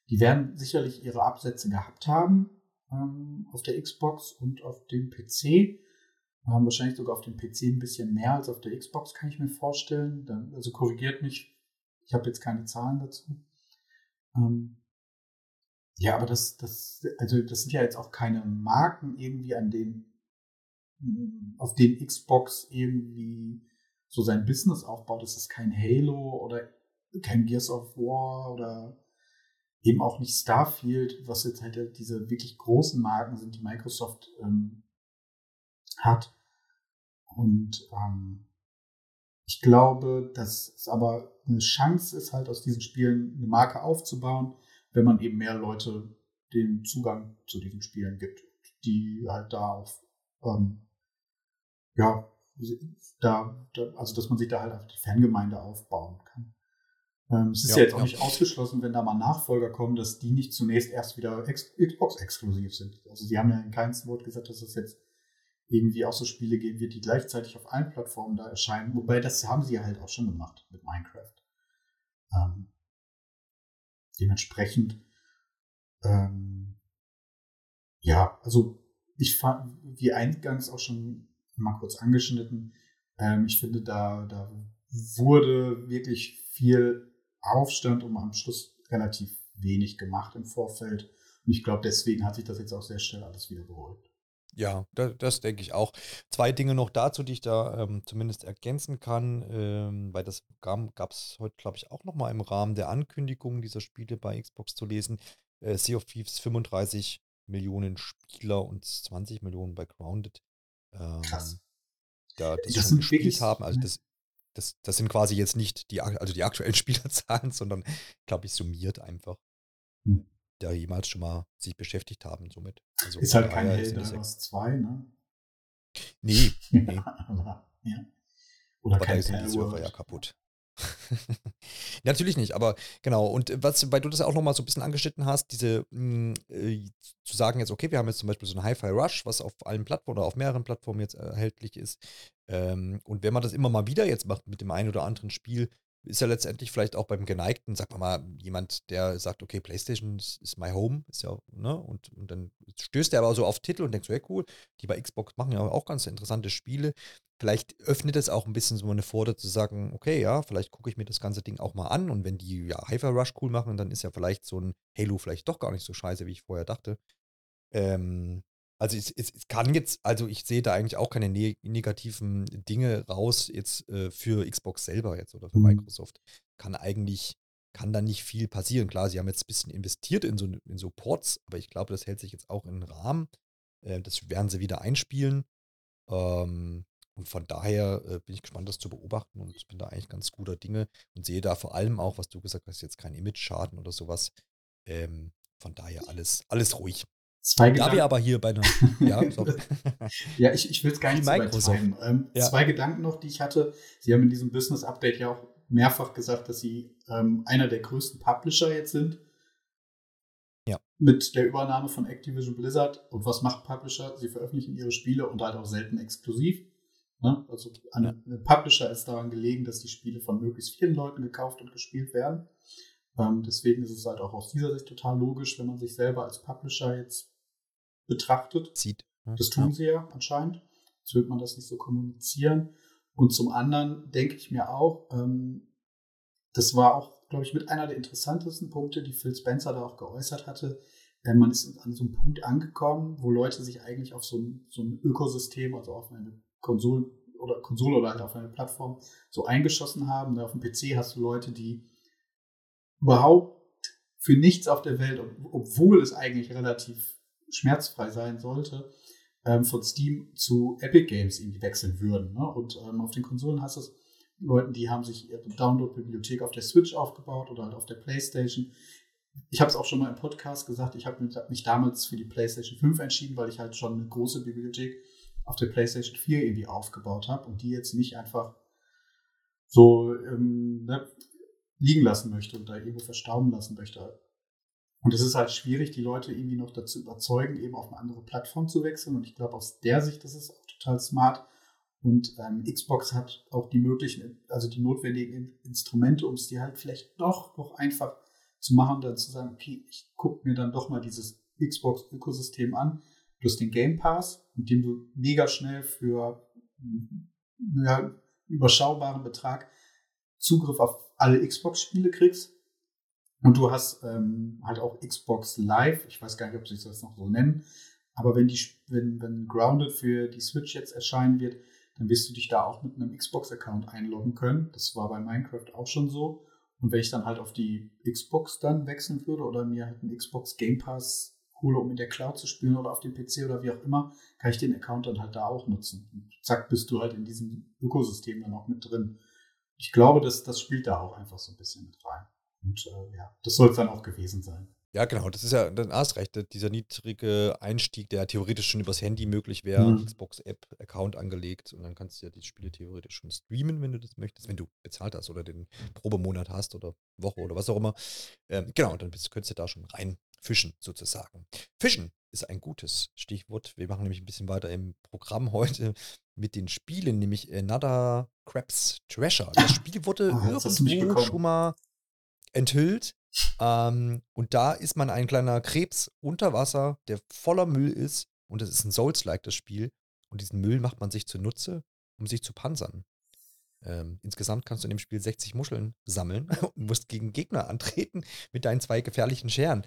Die werden sicherlich ihre Absätze gehabt haben ähm, auf der Xbox und auf dem PC. Ähm, wahrscheinlich sogar auf dem PC ein bisschen mehr als auf der Xbox, kann ich mir vorstellen. Dann, also korrigiert mich, ich habe jetzt keine Zahlen dazu. Ähm, ja, aber das, das, also das sind ja jetzt auch keine Marken irgendwie, an denen, auf denen Xbox irgendwie so sein Business aufbaut. Das ist kein Halo oder kein Gears of War oder eben auch nicht Starfield, was jetzt halt diese wirklich großen Marken sind, die Microsoft ähm, hat. Und ähm, ich glaube, dass es aber eine Chance ist, halt aus diesen Spielen eine Marke aufzubauen, wenn man eben mehr Leute den Zugang zu diesen Spielen gibt, die halt da auf, ähm, ja, da, da, also dass man sich da halt einfach die Fangemeinde aufbauen kann. Ähm, es ist ja, ja jetzt auch nicht ausgeschlossen, wenn da mal Nachfolger kommen, dass die nicht zunächst erst wieder Xbox-exklusiv sind. Also sie haben ja in keinem Wort gesagt, dass es jetzt irgendwie auch so Spiele geben wird, die gleichzeitig auf allen Plattformen da erscheinen. Wobei das haben sie ja halt auch schon gemacht mit Minecraft. Ähm, dementsprechend, ähm, ja, also ich fand, wie eingangs auch schon mal kurz angeschnitten, ähm, ich finde, da, da wurde wirklich viel Aufstand und am Schluss relativ wenig gemacht im Vorfeld. Und ich glaube, deswegen hat sich das jetzt auch sehr schnell alles wieder beruhigt. Ja, das, das denke ich auch. Zwei Dinge noch dazu, die ich da ähm, zumindest ergänzen kann, ähm, weil das gab es heute, glaube ich, auch nochmal im Rahmen der Ankündigung dieser Spiele bei Xbox zu lesen. Äh, sea of Thieves 35 Millionen Spieler und 20 Millionen bei Grounded. Ähm, Krass. Da das, das gespielt wirklich, haben. Also das, das, das sind quasi jetzt nicht die, also die aktuellen Spielerzahlen, sondern, glaube ich, summiert einfach. Hm da jemals schon mal sich beschäftigt haben somit. Also ist halt kein Helldivers 2, ne? Nee, nee. aber, ja. Oder aber kein da sind die Server ja kaputt. Natürlich nicht, aber genau. Und was, weil du das auch nochmal so ein bisschen angeschnitten hast, diese mh, hm, äh, zu sagen jetzt, okay, wir haben jetzt zum Beispiel so ein Hi-Fi Rush, was auf allen Plattformen oder auf mehreren Plattformen jetzt erhältlich ist. Ähm, und wenn man das immer mal wieder jetzt macht mit dem einen oder anderen Spiel, ist ja letztendlich vielleicht auch beim geneigten, sag mal, jemand, der sagt, okay, PlayStation ist my home, ist ja, ne, und, und dann stößt er aber so auf Titel und denkt so, hey, cool, die bei Xbox machen ja auch ganz interessante Spiele. Vielleicht öffnet es auch ein bisschen so eine Vorder zu sagen, okay, ja, vielleicht gucke ich mir das ganze Ding auch mal an und wenn die ja Hyper Rush cool machen, dann ist ja vielleicht so ein Halo vielleicht doch gar nicht so scheiße, wie ich vorher dachte. Ähm, also es, es, es, kann jetzt, also ich sehe da eigentlich auch keine ne negativen Dinge raus jetzt äh, für Xbox selber jetzt oder für mhm. Microsoft. Kann eigentlich, kann da nicht viel passieren. Klar, sie haben jetzt ein bisschen investiert in so, in so Ports, aber ich glaube, das hält sich jetzt auch in Rahmen. Äh, das werden sie wieder einspielen. Ähm, und von daher äh, bin ich gespannt, das zu beobachten und bin da eigentlich ganz guter Dinge und sehe da vor allem auch, was du gesagt hast, jetzt kein Image-Schaden oder sowas. Ähm, von daher alles, alles ruhig. Zwei da wir aber hier bei einer. Ja, ja ich, ich will es gar nicht so weit ähm, ja. Zwei Gedanken noch, die ich hatte. Sie haben in diesem Business Update ja auch mehrfach gesagt, dass Sie ähm, einer der größten Publisher jetzt sind. Ja. mit der Übernahme von Activision Blizzard. Und was macht Publisher? Sie veröffentlichen ihre Spiele und halt auch selten exklusiv. Ne? Also an ja. Publisher ist daran gelegen, dass die Spiele von möglichst vielen Leuten gekauft und gespielt werden. Ähm, deswegen ist es halt auch aus dieser Sicht total logisch, wenn man sich selber als Publisher jetzt betrachtet. Sieht. Das tun ja. sie ja anscheinend. Jetzt wird man das nicht so kommunizieren. Und zum anderen denke ich mir auch, ähm, das war auch, glaube ich, mit einer der interessantesten Punkte, die Phil Spencer da auch geäußert hatte. Äh, man ist an so einem Punkt angekommen, wo Leute sich eigentlich auf so ein, so ein Ökosystem, also auf eine Konsole oder Konsole oder halt auf eine Plattform so eingeschossen haben. Da auf dem PC hast du Leute, die überhaupt für nichts auf der Welt, obwohl es eigentlich relativ schmerzfrei sein sollte, ähm, von Steam zu Epic Games irgendwie wechseln würden. Ne? Und ähm, auf den Konsolen hast du es Leuten, die haben sich ihre Download-Bibliothek auf der Switch aufgebaut oder halt auf der PlayStation. Ich habe es auch schon mal im Podcast gesagt, ich habe mich damals für die PlayStation 5 entschieden, weil ich halt schon eine große Bibliothek auf der PlayStation 4 irgendwie aufgebaut habe und die jetzt nicht einfach so ähm, ne, liegen lassen möchte und da irgendwo verstauben lassen möchte. Und es ist halt schwierig, die Leute irgendwie noch dazu überzeugen, eben auf eine andere Plattform zu wechseln. Und ich glaube, aus der Sicht ist auch total smart. Und ähm, Xbox hat auch die möglichen, also die notwendigen Instrumente, um es dir halt vielleicht doch noch einfach zu machen, dann zu sagen, okay, ich gucke mir dann doch mal dieses Xbox-Ökosystem an, plus den Game Pass, mit dem du mega schnell für ja, einen überschaubaren Betrag Zugriff auf alle Xbox-Spiele kriegst. Und du hast ähm, halt auch Xbox Live, ich weiß gar nicht, ob sie das noch so nennen, aber wenn, die, wenn, wenn Grounded für die Switch jetzt erscheinen wird, dann wirst du dich da auch mit einem Xbox-Account einloggen können. Das war bei Minecraft auch schon so. Und wenn ich dann halt auf die Xbox dann wechseln würde oder mir halt einen Xbox Game Pass hole, um in der Cloud zu spielen oder auf dem PC oder wie auch immer, kann ich den Account dann halt da auch nutzen. Und zack, bist du halt in diesem Ökosystem dann auch mit drin. Ich glaube, dass das spielt da auch einfach so ein bisschen mit rein. Und äh, ja, das soll es dann auch gewesen sein. Ja, genau, das ist ja, dann hast recht, dieser niedrige Einstieg, der theoretisch schon übers Handy möglich wäre, mhm. Xbox-App-Account angelegt und dann kannst du ja die Spiele theoretisch schon streamen, wenn du das möchtest, wenn du bezahlt hast oder den Probemonat hast oder Woche oder was auch immer. Ähm, genau, und dann bist, könntest du da schon reinfischen, sozusagen. Fischen ist ein gutes Stichwort. Wir machen nämlich ein bisschen weiter im Programm heute mit den Spielen, nämlich Another Crabs Treasure. Das Spiel wurde oh, irgendwo schon mal enthüllt. Ähm, und da ist man ein kleiner Krebs unter Wasser, der voller Müll ist. Und das ist ein Souls-like, das Spiel. Und diesen Müll macht man sich zunutze, um sich zu panzern. Ähm, insgesamt kannst du in dem Spiel 60 Muscheln sammeln und musst gegen Gegner antreten mit deinen zwei gefährlichen Scheren.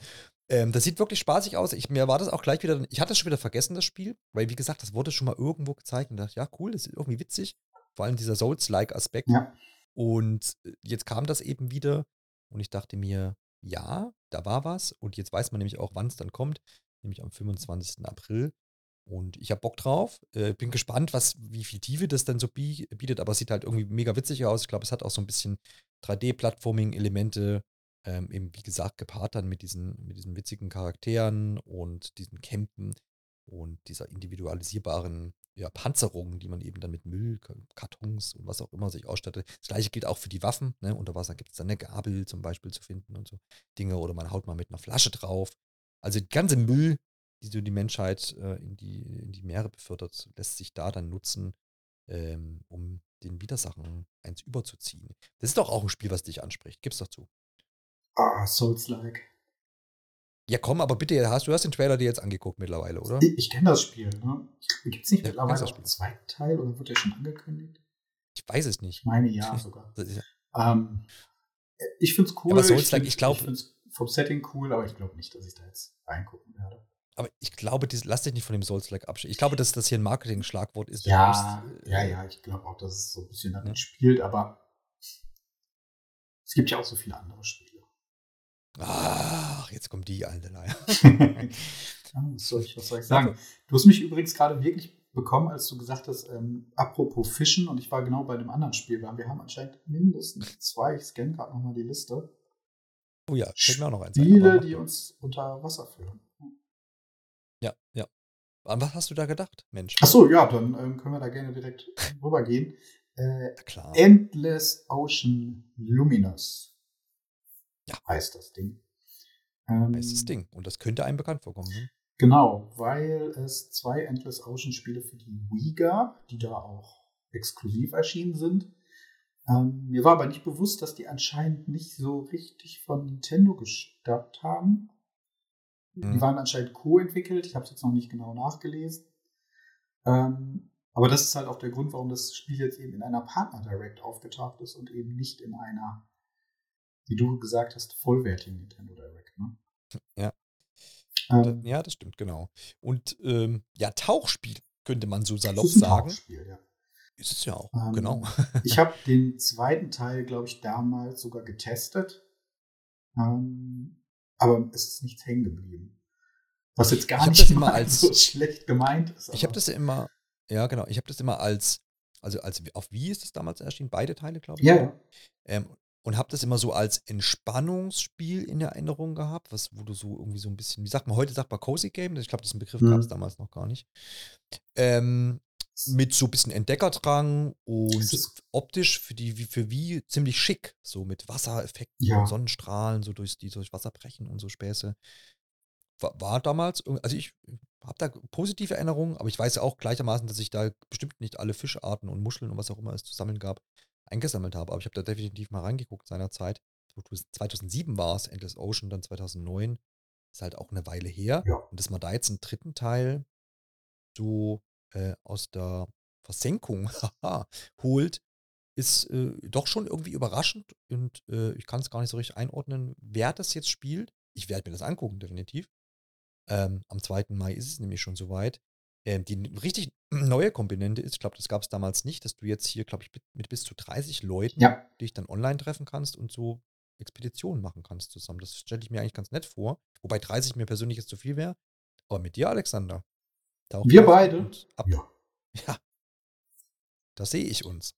Ähm, das sieht wirklich spaßig aus. Ich, mir war das auch gleich wieder, ich hatte es schon wieder vergessen, das Spiel, weil wie gesagt, das wurde schon mal irgendwo gezeigt und dachte, ja, cool, das ist irgendwie witzig. Vor allem dieser Souls-like-Aspekt. Ja. Und äh, jetzt kam das eben wieder und ich dachte mir, ja, da war was. Und jetzt weiß man nämlich auch, wann es dann kommt, nämlich am 25. April. Und ich habe Bock drauf. Äh, bin gespannt, was, wie viel Tiefe das dann so bietet, aber es sieht halt irgendwie mega witzig aus. Ich glaube, es hat auch so ein bisschen 3D-Plattforming-Elemente, ähm, eben wie gesagt, gepaart dann mit diesen, mit diesen witzigen Charakteren und diesen Campen und dieser individualisierbaren ja, Panzerungen, die man eben dann mit Müllkartons und was auch immer sich ausstattet. Das gleiche gilt auch für die Waffen. Ne? Unter Wasser gibt es dann eine Gabel zum Beispiel zu finden und so Dinge oder man haut mal mit einer Flasche drauf. Also die ganze Müll, die so die Menschheit äh, in, die, in die Meere befördert, lässt sich da dann nutzen, ähm, um den Widersachen eins überzuziehen. Das ist doch auch ein Spiel, was dich anspricht. Gib's doch zu. Ah, Souls-like. Ja, komm, aber bitte, hast, du hast den Trailer dir jetzt angeguckt mittlerweile, oder? Ich, ich kenne das Spiel. Ne? Gibt es nicht ja, mittlerweile auch einen zweiten Teil oder wird der schon angekündigt? Ich weiß es nicht. Ich meine ja sogar. Ja ähm, ich finde es cool. aber Souls ich, finde es vom Setting cool, aber ich glaube nicht, dass ich da jetzt reingucken werde. Aber ich glaube, dies, lass dich nicht von dem Souls-like abschließen. Ich glaube, dass das hier ein Marketing-Schlagwort ist. Ja, muss, äh, ja, ja, ich glaube auch, dass es so ein bisschen damit ja. spielt, aber es gibt ja auch so viele andere Spiele. Ach, jetzt kommt die alte Leier. was, soll ich, was soll ich sagen? Du hast mich übrigens gerade wirklich bekommen, als du gesagt hast, ähm, apropos Fischen, und ich war genau bei dem anderen Spiel. Wir haben anscheinend mindestens zwei, ich scanne gerade nochmal die Liste. Oh ja, fällt mir auch noch eins Spiele, die uns unter Wasser führen. Ja, ja. An was hast du da gedacht, Mensch? Achso, ja, dann ähm, können wir da gerne direkt rübergehen. Äh, klar. Endless Ocean Luminous ja. heißt das Ding. Ähm, Bestes Ding. Und das könnte einem bekannt vorkommen. Ne? Genau, weil es zwei Endless Ocean Spiele für die Wii gab, die da auch exklusiv erschienen sind. Ähm, mir war aber nicht bewusst, dass die anscheinend nicht so richtig von Nintendo gestartet haben. Mhm. Die waren anscheinend co-entwickelt. Ich habe es jetzt noch nicht genau nachgelesen. Ähm, aber das ist halt auch der Grund, warum das Spiel jetzt eben in einer Partner Direct aufgetaucht ist und eben nicht in einer, wie du gesagt hast, vollwertigen Nintendo Direct. Ne? Ja. Ähm, ja, das stimmt, genau. Und ähm, ja, Tauchspiel könnte man so salopp das ist ein sagen. Tauchspiel, ja. Ist es ja auch, ähm, genau. ich habe den zweiten Teil, glaube ich, damals sogar getestet. Ähm, aber es ist nichts hängen geblieben. Was jetzt gar nicht mal als, so schlecht gemeint ist. Ich habe das ja immer, ja genau, ich habe das immer als, also als auf wie ist es damals erschienen? Beide Teile, glaube ich. Ja, ja. Ähm, und habe das immer so als Entspannungsspiel in Erinnerung gehabt, was, wo du so irgendwie so ein bisschen, wie sagt man, heute sagt man Cozy Game, ich glaube, diesen Begriff mhm. gab es damals noch gar nicht. Ähm, mit so ein bisschen Entdeckerdrang und optisch für die, für wie ziemlich schick, so mit Wassereffekten ja. und Sonnenstrahlen, so durchs, die durch Wasser brechen und so Späße. War, war damals, also ich habe da positive Erinnerungen, aber ich weiß auch gleichermaßen, dass ich da bestimmt nicht alle Fischarten und Muscheln und was auch immer es zu sammeln gab, eingesammelt habe. Aber ich habe da definitiv mal reingeguckt seinerzeit. 2007 war es, Endless Ocean, dann 2009. Ist halt auch eine Weile her. Ja. Und dass man da jetzt einen dritten Teil so äh, aus der Versenkung holt, ist äh, doch schon irgendwie überraschend und äh, ich kann es gar nicht so richtig einordnen, wer das jetzt spielt. Ich werde mir das angucken, definitiv. Ähm, am 2. Mai ist es nämlich schon soweit. Ähm, die richtig neue Komponente ist, ich glaube, das gab es damals nicht, dass du jetzt hier, glaube ich, mit, bis zu 30 Leuten ja. dich dann online treffen kannst und so Expeditionen machen kannst zusammen. Das stelle ich mir eigentlich ganz nett vor. Wobei 30 mir persönlich jetzt zu viel wäre. Aber mit dir, Alexander. Wir beide? Ja. Ja. Da sehe ich uns.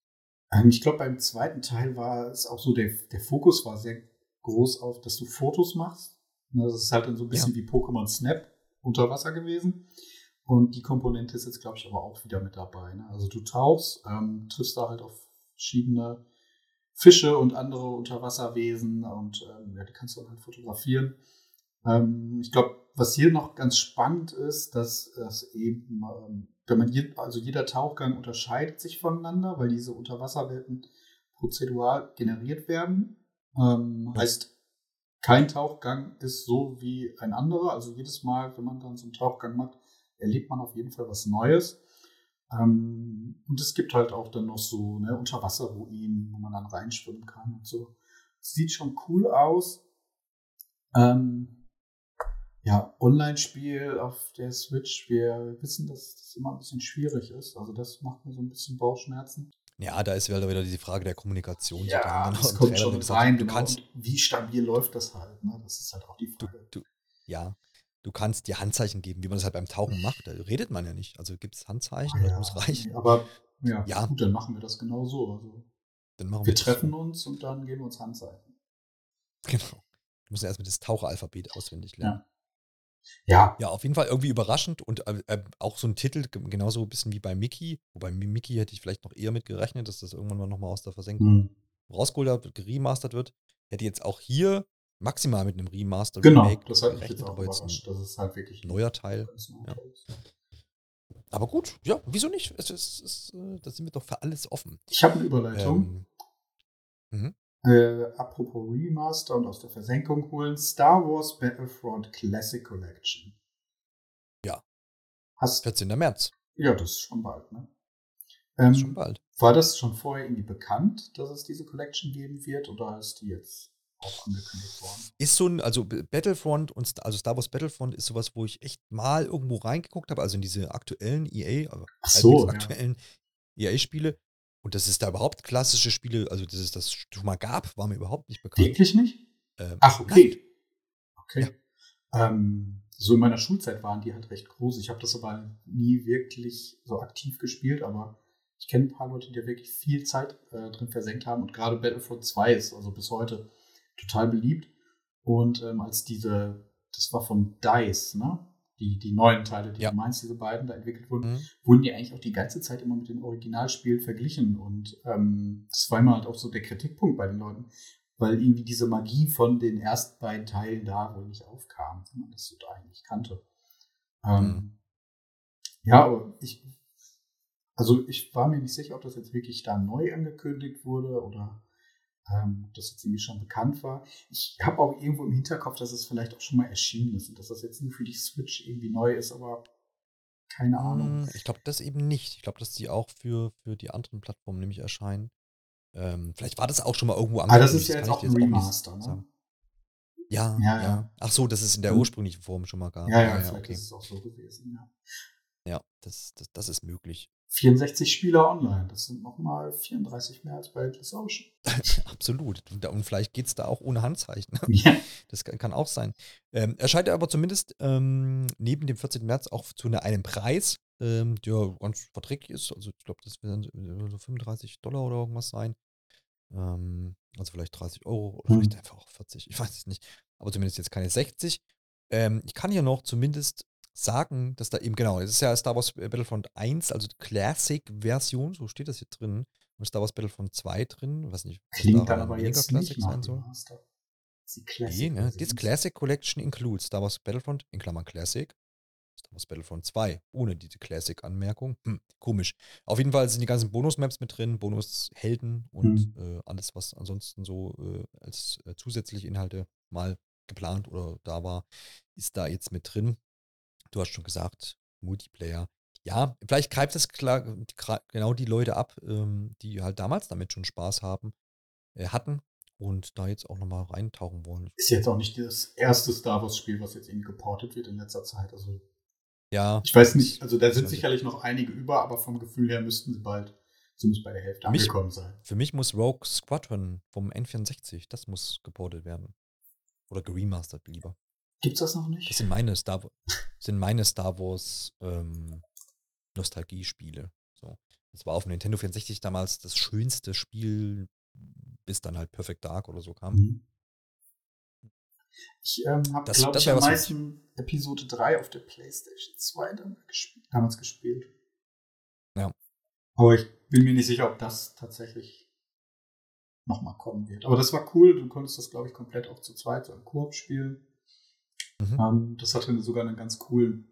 Ähm, ich glaube, beim zweiten Teil war es auch so, der, der Fokus war sehr groß auf, dass du Fotos machst. Ne, das ist halt dann so ein bisschen ja. wie Pokémon Snap unter Wasser gewesen. Und die Komponente ist jetzt, glaube ich, aber auch wieder mit dabei. Ne? Also du tauchst, ähm, triffst da halt auf verschiedene Fische und andere Unterwasserwesen und ähm, ja, die kannst du dann halt fotografieren. Ähm, ich glaube, was hier noch ganz spannend ist, dass es eben, ähm, wenn man je, also jeder Tauchgang unterscheidet sich voneinander, weil diese Unterwasserwelten prozedural generiert werden. Ähm, heißt, kein Tauchgang ist so wie ein anderer. Also jedes Mal, wenn man dann so einen Tauchgang macht, erlebt man auf jeden Fall was Neues. Ähm, und es gibt halt auch dann noch so ne, Unterwasserruinen, wo man dann reinschwimmen kann und so. Sieht schon cool aus. Ähm, ja, Online-Spiel auf der Switch, wir wissen, dass das immer ein bisschen schwierig ist. Also das macht mir so ein bisschen Bauchschmerzen. Ja, da ist halt wieder die Frage der Kommunikation. Ja, das kommt schon rein. Du genau. kannst, wie stabil läuft das halt? Ne? Das ist halt auch die Frage. Du, du, ja, du kannst dir Handzeichen geben, wie man das halt beim Tauchen macht. Da redet man ja nicht. Also gibt es Handzeichen, ah, ja, das muss reichen. Aber ja, ja, gut, dann machen wir das genau so. Also, dann machen wir, wir treffen so. uns und dann geben wir uns Handzeichen. Genau. Du musst ja erstmal das Taucheralphabet auswendig lernen. Ja. Ja. Ja, auf jeden Fall irgendwie überraschend und äh, äh auch so ein Titel, genauso ein bisschen wie bei Mickey. Wobei Mickey hätte ich vielleicht noch eher mit gerechnet, dass das irgendwann mal nochmal aus der Versenkung mhm. rausgeholt wird, geremastert wird. Hätte jetzt auch hier maximal mit einem Remaster genau, Remake das hat mich jetzt auch jetzt das ist halt wirklich ein neuer Teil. Ja. Aber gut, ja, wieso nicht? Es es ist, äh, da sind wir doch für alles offen. Ich habe eine Überleitung. Ähm, mhm. Äh, apropos Remaster und aus der Versenkung holen, Star Wars Battlefront Classic Collection. Ja. Hast, 14. März. Ja, das ist schon bald, ne? Ähm, schon bald. War das schon vorher irgendwie bekannt, dass es diese Collection geben wird oder ist die jetzt auch angekündigt worden? Ist so ein, also Battlefront und also Star Wars Battlefront ist sowas, wo ich echt mal irgendwo reingeguckt habe, also in diese aktuellen EA, also Ach so, aktuellen ja. EA-Spiele und dass es da überhaupt klassische Spiele, also dass es das schon mal gab, war mir überhaupt nicht bekannt. Wirklich nicht? Ähm, Ach, okay. Nein. Okay. Ja. Ähm, so in meiner Schulzeit waren die halt recht groß. Ich habe das aber nie wirklich so aktiv gespielt, aber ich kenne ein paar Leute, die da wirklich viel Zeit äh, drin versenkt haben. Und gerade Battlefront 2 ist also bis heute total beliebt. Und ähm, als diese, das war von DICE, ne? die, die neuen Teile, die ja. du meinst, diese beiden da entwickelt wurden, mhm. wurden die eigentlich auch die ganze Zeit immer mit den Originalspielen verglichen. Und ähm, das war immer halt auch so der Kritikpunkt bei den Leuten. weil irgendwie diese Magie von den ersten beiden Teilen da wohl nicht aufkam, wenn man das so da eigentlich kannte. Ähm, mhm. Ja, aber ich, also ich war mir nicht sicher, ob das jetzt wirklich da neu angekündigt wurde oder ähm, das jetzt irgendwie schon bekannt war. Ich habe auch irgendwo im Hinterkopf, dass es vielleicht auch schon mal erschienen ist und dass das jetzt nur für die Switch irgendwie neu ist, aber keine Ahnung. Hm, ich glaube das eben nicht. Ich glaube, dass die auch für, für die anderen Plattformen nämlich erscheinen. Ähm, vielleicht war das auch schon mal irgendwo angekündigt. Ah, das ist ja jetzt auch ein Remaster, ne? Ja, ja, ja, Ach so, dass es in der hm. ursprünglichen Form schon mal gab. Ja, ja, ja okay. ist es auch so gewesen, ja. Ja, das, das, das ist möglich. 64 Spieler online, das sind nochmal 34 mehr als bei Atlas Ocean. Absolut. Und vielleicht geht es da auch ohne Handzeichen. Ja. Das kann auch sein. Ähm, erscheint aber zumindest ähm, neben dem 14. März auch zu einem Preis, ähm, der ganz verträglich ist. Also ich glaube, das werden so 35 Dollar oder irgendwas sein. Ähm, also vielleicht 30 Euro oder hm. vielleicht einfach auch 40, ich weiß es nicht. Aber zumindest jetzt keine 60. Ähm, ich kann hier noch zumindest sagen, dass da eben, genau, es ist ja Star Wars Battlefront 1, also die Classic-Version, so steht das hier drin. Und Star Wars Battlefront 2 drin, weiß nicht, Klingt dann aber jetzt Classic nicht sein soll. Die Classic nee, ne? This Classic Collection includes Star Wars Battlefront, in Klammern Classic, Star Wars Battlefront 2, ohne diese Classic-Anmerkung. Hm, komisch. Auf jeden Fall sind die ganzen Bonus-Maps mit drin, Bonus-Helden und hm. äh, alles, was ansonsten so äh, als äh, zusätzliche Inhalte mal geplant oder da war, ist da jetzt mit drin. Du hast schon gesagt, Multiplayer. Ja, vielleicht greift es genau die Leute ab, ähm, die halt damals damit schon Spaß haben, äh, hatten und da jetzt auch nochmal reintauchen wollen. Ist jetzt auch nicht das erste Star Wars-Spiel, was jetzt irgendwie geportet wird in letzter Zeit. Also ja. Ich weiß nicht, also da sind sicherlich noch einige über, aber vom Gefühl her müssten sie bald zumindest bei der Hälfte mich, angekommen sein. Für mich muss Rogue Squadron vom N64, das muss geportet werden. Oder geremastert lieber. Gibt's das noch nicht? Das sind meine Star, sind meine Star Wars ähm, Nostalgie-Spiele. So. Das war auf dem Nintendo 64 damals das schönste Spiel, bis dann halt Perfect Dark oder so kam. Mhm. Ich ähm, habe, glaube ich, am meisten Episode 3 auf der PlayStation 2 gesp damals gespielt. Ja. Aber ich bin mir nicht sicher, ob das tatsächlich nochmal kommen wird. Aber das war cool. Du konntest das, glaube ich, komplett auch zu zweit so im Koop spielen. Mhm. Ähm, das hatte sogar einen ganz coolen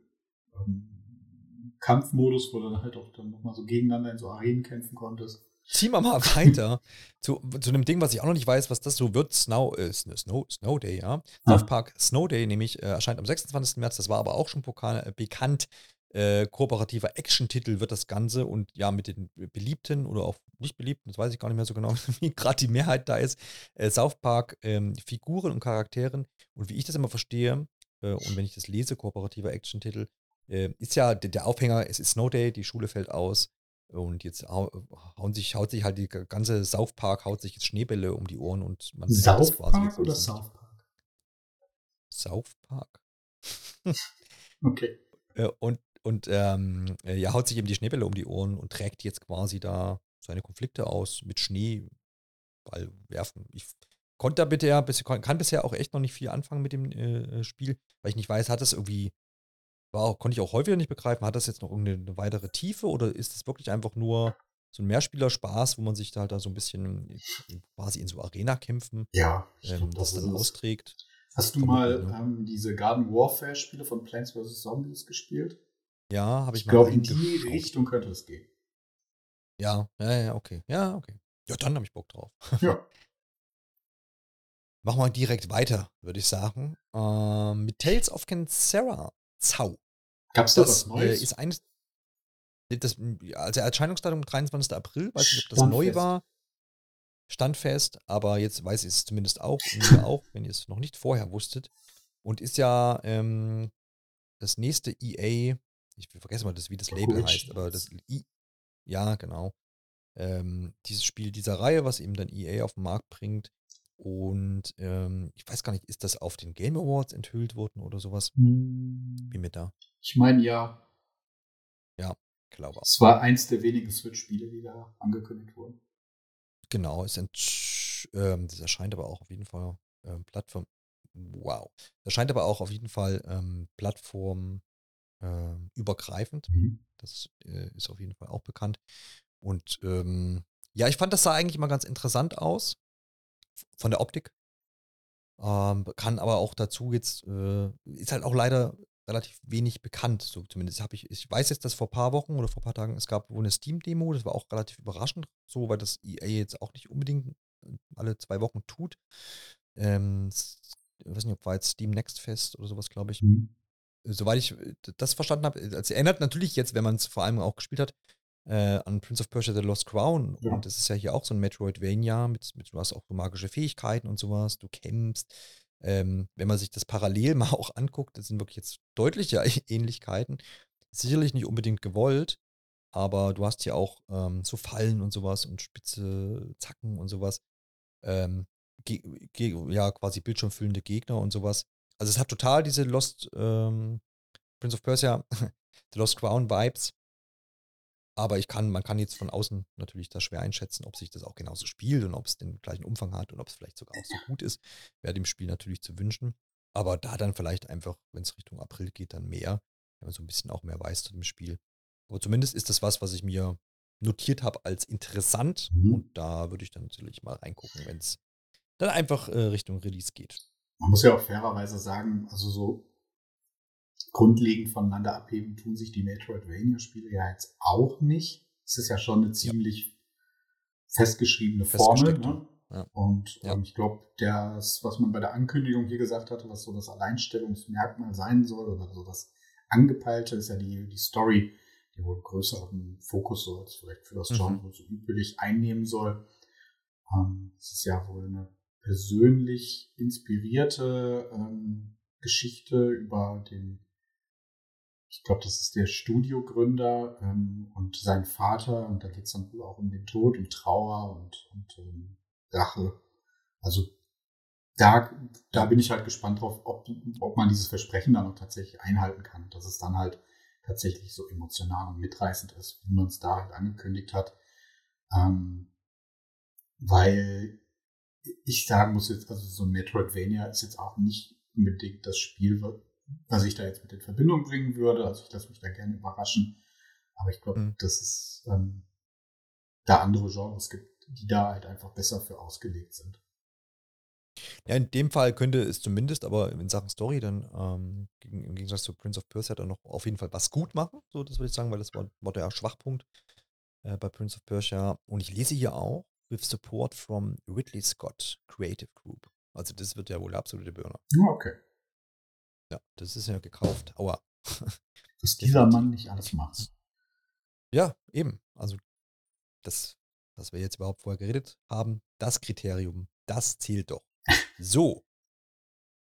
ähm, Kampfmodus, wo du dann halt auch dann nochmal so gegeneinander in so Arenen kämpfen konntest. Ziehen wir mal weiter zu, zu einem Ding, was ich auch noch nicht weiß, was das so wird. Snow, äh, Snow, Snow Day, ja. Ah. South Park Snow Day nämlich äh, erscheint am 26. März. Das war aber auch schon pokal, äh, bekannt. Äh, kooperativer Action-Titel wird das Ganze und ja, mit den beliebten oder auch nicht beliebten, das weiß ich gar nicht mehr so genau, wie gerade die Mehrheit da ist, äh, South Park ähm, Figuren und Charakteren. Und wie ich das immer verstehe, und wenn ich das lese, kooperativer Action-Titel, äh, ist ja der, Aufhänger, es ist Snow Day, die Schule fällt aus. Und jetzt hauen sich, haut sich halt die ganze South Park, haut sich jetzt Schneebälle um die Ohren und man South Park oder South Park? South Park. okay. Äh, und und ähm, äh, ja, haut sich eben die Schneebälle um die Ohren und trägt jetzt quasi da seine Konflikte aus mit Schneeball werfen. Ich konnte da bitte ja, kann bisher auch echt noch nicht viel anfangen mit dem äh, Spiel, weil ich nicht weiß, hat das irgendwie war, konnte ich auch häufiger nicht begreifen, hat das jetzt noch irgendeine weitere Tiefe oder ist es wirklich einfach nur so ein Mehrspieler-Spaß, wo man sich da halt da so ein bisschen quasi in so Arena-Kämpfen ja, ähm, das, das dann austrägt? Hast du mal ähm, diese Garden Warfare-Spiele von Plants vs. Zombies gespielt? Ja, habe ich, ich mal. Ich glaube, in die Richtung könnte es gehen. Ja, ja, ja, okay. Ja, okay. Ja, dann habe ich Bock drauf. Ja. Machen wir direkt weiter, würde ich sagen. Ähm, mit Tales of Cancera Zau. Gab's da das, was Neues? Äh, ist eines, das, also Erscheinungsdatum 23. April, weiß nicht, ob das neu war. Stand fest, aber jetzt weiß ich es zumindest auch, auch, wenn ihr es noch nicht vorher wusstet. Und ist ja ähm, das nächste EA, ich vergesse mal, das, wie das Label heißt, aber das I, ja, genau. Ähm, dieses Spiel dieser Reihe, was eben dann EA auf den Markt bringt, und ähm, ich weiß gar nicht, ist das auf den Game Awards enthüllt worden oder sowas? Hm. Wie mit da? Ich meine ja. Ja, glaube auch. Es war eins der wenigen Switch-Spiele, die da angekündigt wurden. Genau, es ähm, das erscheint aber auch auf jeden Fall ähm, Plattform. Wow. Das erscheint aber auch auf jeden Fall ähm, Plattform äh, übergreifend. Mhm. Das äh, ist auf jeden Fall auch bekannt. Und ähm, ja, ich fand, das sah eigentlich mal ganz interessant aus von der Optik. Ähm, kann aber auch dazu jetzt, äh, ist halt auch leider relativ wenig bekannt, so zumindest habe ich, ich weiß jetzt, dass vor ein paar Wochen oder vor ein paar Tagen, es gab wohl eine Steam-Demo, das war auch relativ überraschend, so, weil das EA jetzt auch nicht unbedingt äh, alle zwei Wochen tut. Ähm, ich weiß nicht, ob war jetzt Steam Next Fest oder sowas, glaube ich. Mhm. Soweit ich äh, das verstanden habe, es erinnert natürlich jetzt, wenn man es vor allem auch gespielt hat, äh, an Prince of Persia The Lost Crown. Ja. Und das ist ja hier auch so ein Metroidvania mit, mit, du hast auch so magische Fähigkeiten und sowas, du kämpfst. Ähm, wenn man sich das parallel mal auch anguckt, das sind wirklich jetzt deutliche Ähnlichkeiten. Sicherlich nicht unbedingt gewollt, aber du hast hier auch ähm, so Fallen und sowas und spitze Zacken und sowas. Ähm, ja, quasi bildschirmfüllende Gegner und sowas. Also es hat total diese Lost ähm, Prince of Persia, The Lost Crown Vibes. Aber ich kann, man kann jetzt von außen natürlich das schwer einschätzen, ob sich das auch genauso spielt und ob es den gleichen Umfang hat und ob es vielleicht sogar auch so gut ist. Wäre dem Spiel natürlich zu wünschen. Aber da dann vielleicht einfach, wenn es Richtung April geht, dann mehr, wenn man so ein bisschen auch mehr weiß zu dem Spiel. Aber zumindest ist das was, was ich mir notiert habe als interessant. Mhm. Und da würde ich dann natürlich mal reingucken, wenn es dann einfach äh, Richtung Release geht. Man muss ja auch fairerweise sagen, also so grundlegend voneinander abheben tun sich die Metroidvania-Spiele ja jetzt auch nicht. Es ist ja schon eine ziemlich ja. festgeschriebene Formel. Ne? Ja. Und ja. Ähm, ich glaube, das, was man bei der Ankündigung hier gesagt hatte, was so das Alleinstellungsmerkmal sein soll oder so das Angepeilte, ist ja die, die Story, die wohl größeren Fokus so als vielleicht für das mhm. Genre mhm. so üblich einnehmen soll. Ähm, es ist ja wohl eine persönlich inspirierte ähm, Geschichte über den ich glaube, das ist der Studiogründer ähm, und sein Vater. Und da geht es dann wohl auch um den Tod und Trauer und, und ähm, Rache. Also da, da bin ich halt gespannt drauf, ob, ob man dieses Versprechen dann auch tatsächlich einhalten kann. Dass es dann halt tatsächlich so emotional und mitreißend ist, wie man es da halt angekündigt hat. Ähm, weil ich sagen muss jetzt, also so Metroidvania ist jetzt auch nicht unbedingt das Spiel, was ich da jetzt mit in Verbindung bringen würde. Also ich lasse mich da gerne überraschen. Aber ich glaube, mhm. dass es ähm, da andere Genres gibt, die da halt einfach besser für ausgelegt sind. Ja, in dem Fall könnte es zumindest, aber in Sachen Story dann ähm, im Gegensatz zu Prince of Persia dann noch auf jeden Fall was gut machen. So, das würde ich sagen, weil das war, war der Schwachpunkt äh, bei Prince of Persia. Und ich lese hier auch, with support from Ridley Scott Creative Group. Also das wird ja wohl der absolute Burner. Okay. Ja, das ist ja gekauft. Aua. Dass dieser Mann nicht alles macht. Ja, eben. Also das, was wir jetzt überhaupt vorher geredet haben, das Kriterium, das zählt doch. So.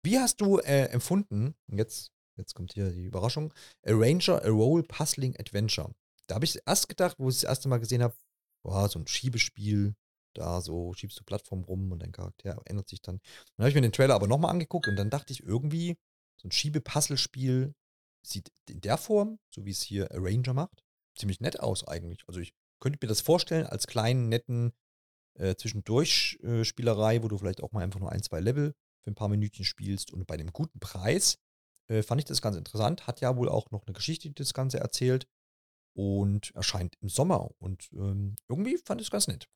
Wie hast du äh, empfunden, jetzt, jetzt kommt hier die Überraschung, Arranger, a Role Puzzling Adventure. Da habe ich erst gedacht, wo ich es das erste Mal gesehen habe, boah, so ein Schiebespiel, da so schiebst du Plattform rum und dein Charakter ändert sich dann. Dann habe ich mir den Trailer aber nochmal angeguckt und dann dachte ich irgendwie, so ein Schiebe-Puzzle-Spiel sieht in der Form, so wie es hier Arranger macht, ziemlich nett aus eigentlich. Also ich könnte mir das vorstellen als kleinen, netten äh, Zwischendurch-Spielerei, äh, wo du vielleicht auch mal einfach nur ein, zwei Level für ein paar Minütchen spielst und bei einem guten Preis äh, fand ich das ganz interessant. Hat ja wohl auch noch eine Geschichte, die das Ganze erzählt und erscheint im Sommer und ähm, irgendwie fand ich es ganz nett.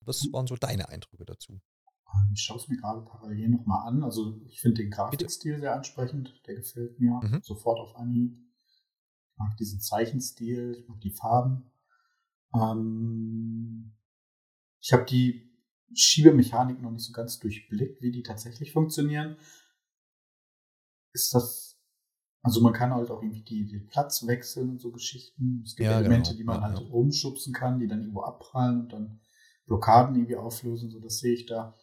Was waren so deine Eindrücke dazu? Ähm, ich schaue es mir gerade parallel nochmal an. Also ich finde den Grafikstil sehr ansprechend. Der gefällt mir mhm. sofort auf Anhieb. Ich mag diesen Zeichenstil, ich mag die Farben. Ähm, ich habe die Schiebemechanik noch nicht so ganz durchblickt, wie die tatsächlich funktionieren. Ist das, also man kann halt auch irgendwie die, den Platz wechseln und so Geschichten. Es gibt ja, Elemente, genau. die man ja, halt ja. umschubsen kann, die dann irgendwo abprallen und dann Blockaden irgendwie auflösen. So, das sehe ich da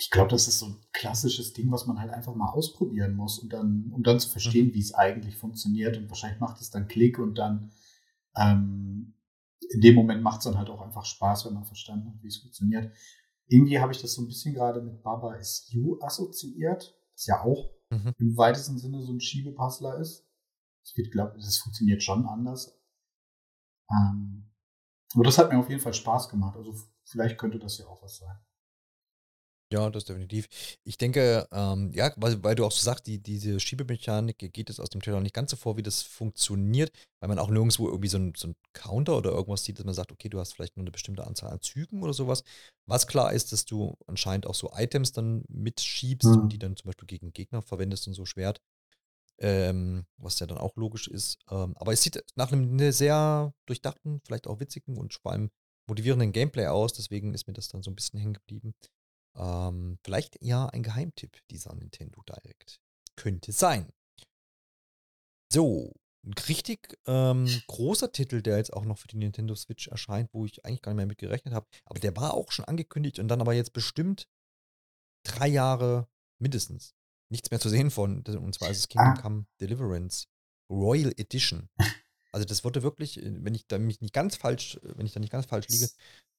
ich glaube, das ist so ein klassisches Ding, was man halt einfach mal ausprobieren muss, um dann, um dann zu verstehen, mhm. wie es eigentlich funktioniert. Und wahrscheinlich macht es dann Klick und dann ähm, in dem Moment macht es dann halt auch einfach Spaß, wenn man verstanden hat, wie es funktioniert. Irgendwie habe ich das so ein bisschen gerade mit Baba is You assoziiert, das ja auch mhm. im weitesten Sinne so ein Schiebepuzzler ist. Ich glaube, das funktioniert schon anders. Ähm, aber das hat mir auf jeden Fall Spaß gemacht. Also vielleicht könnte das ja auch was sein. Ja, das definitiv. Ich denke, ähm, ja, weil, weil du auch so sagst, die, diese Schiebemechanik geht es aus dem Trailer nicht ganz so vor, wie das funktioniert, weil man auch nirgendwo irgendwie so ein, so Counter oder irgendwas sieht, dass man sagt, okay, du hast vielleicht nur eine bestimmte Anzahl an Zügen oder sowas. Was klar ist, dass du anscheinend auch so Items dann mitschiebst Mhm. die dann zum Beispiel gegen Gegner verwendest und so Schwert, ähm, was ja dann auch logisch ist. Ähm, aber es sieht nach einem ne, sehr durchdachten, vielleicht auch witzigen und vor allem motivierenden Gameplay aus, deswegen ist mir das dann so ein bisschen hängen geblieben. Ähm, vielleicht ja ein Geheimtipp dieser Nintendo Direct. Könnte sein. So, ein richtig ähm, großer Titel, der jetzt auch noch für die Nintendo Switch erscheint, wo ich eigentlich gar nicht mehr mit gerechnet habe. Aber der war auch schon angekündigt und dann aber jetzt bestimmt drei Jahre mindestens nichts mehr zu sehen von. Und zwar ist es Kingdom Ah. Come Deliverance Royal Edition. Also das wurde wirklich, äh, wenn ich da mich nicht ganz falsch, äh, wenn ich da nicht ganz falsch liege,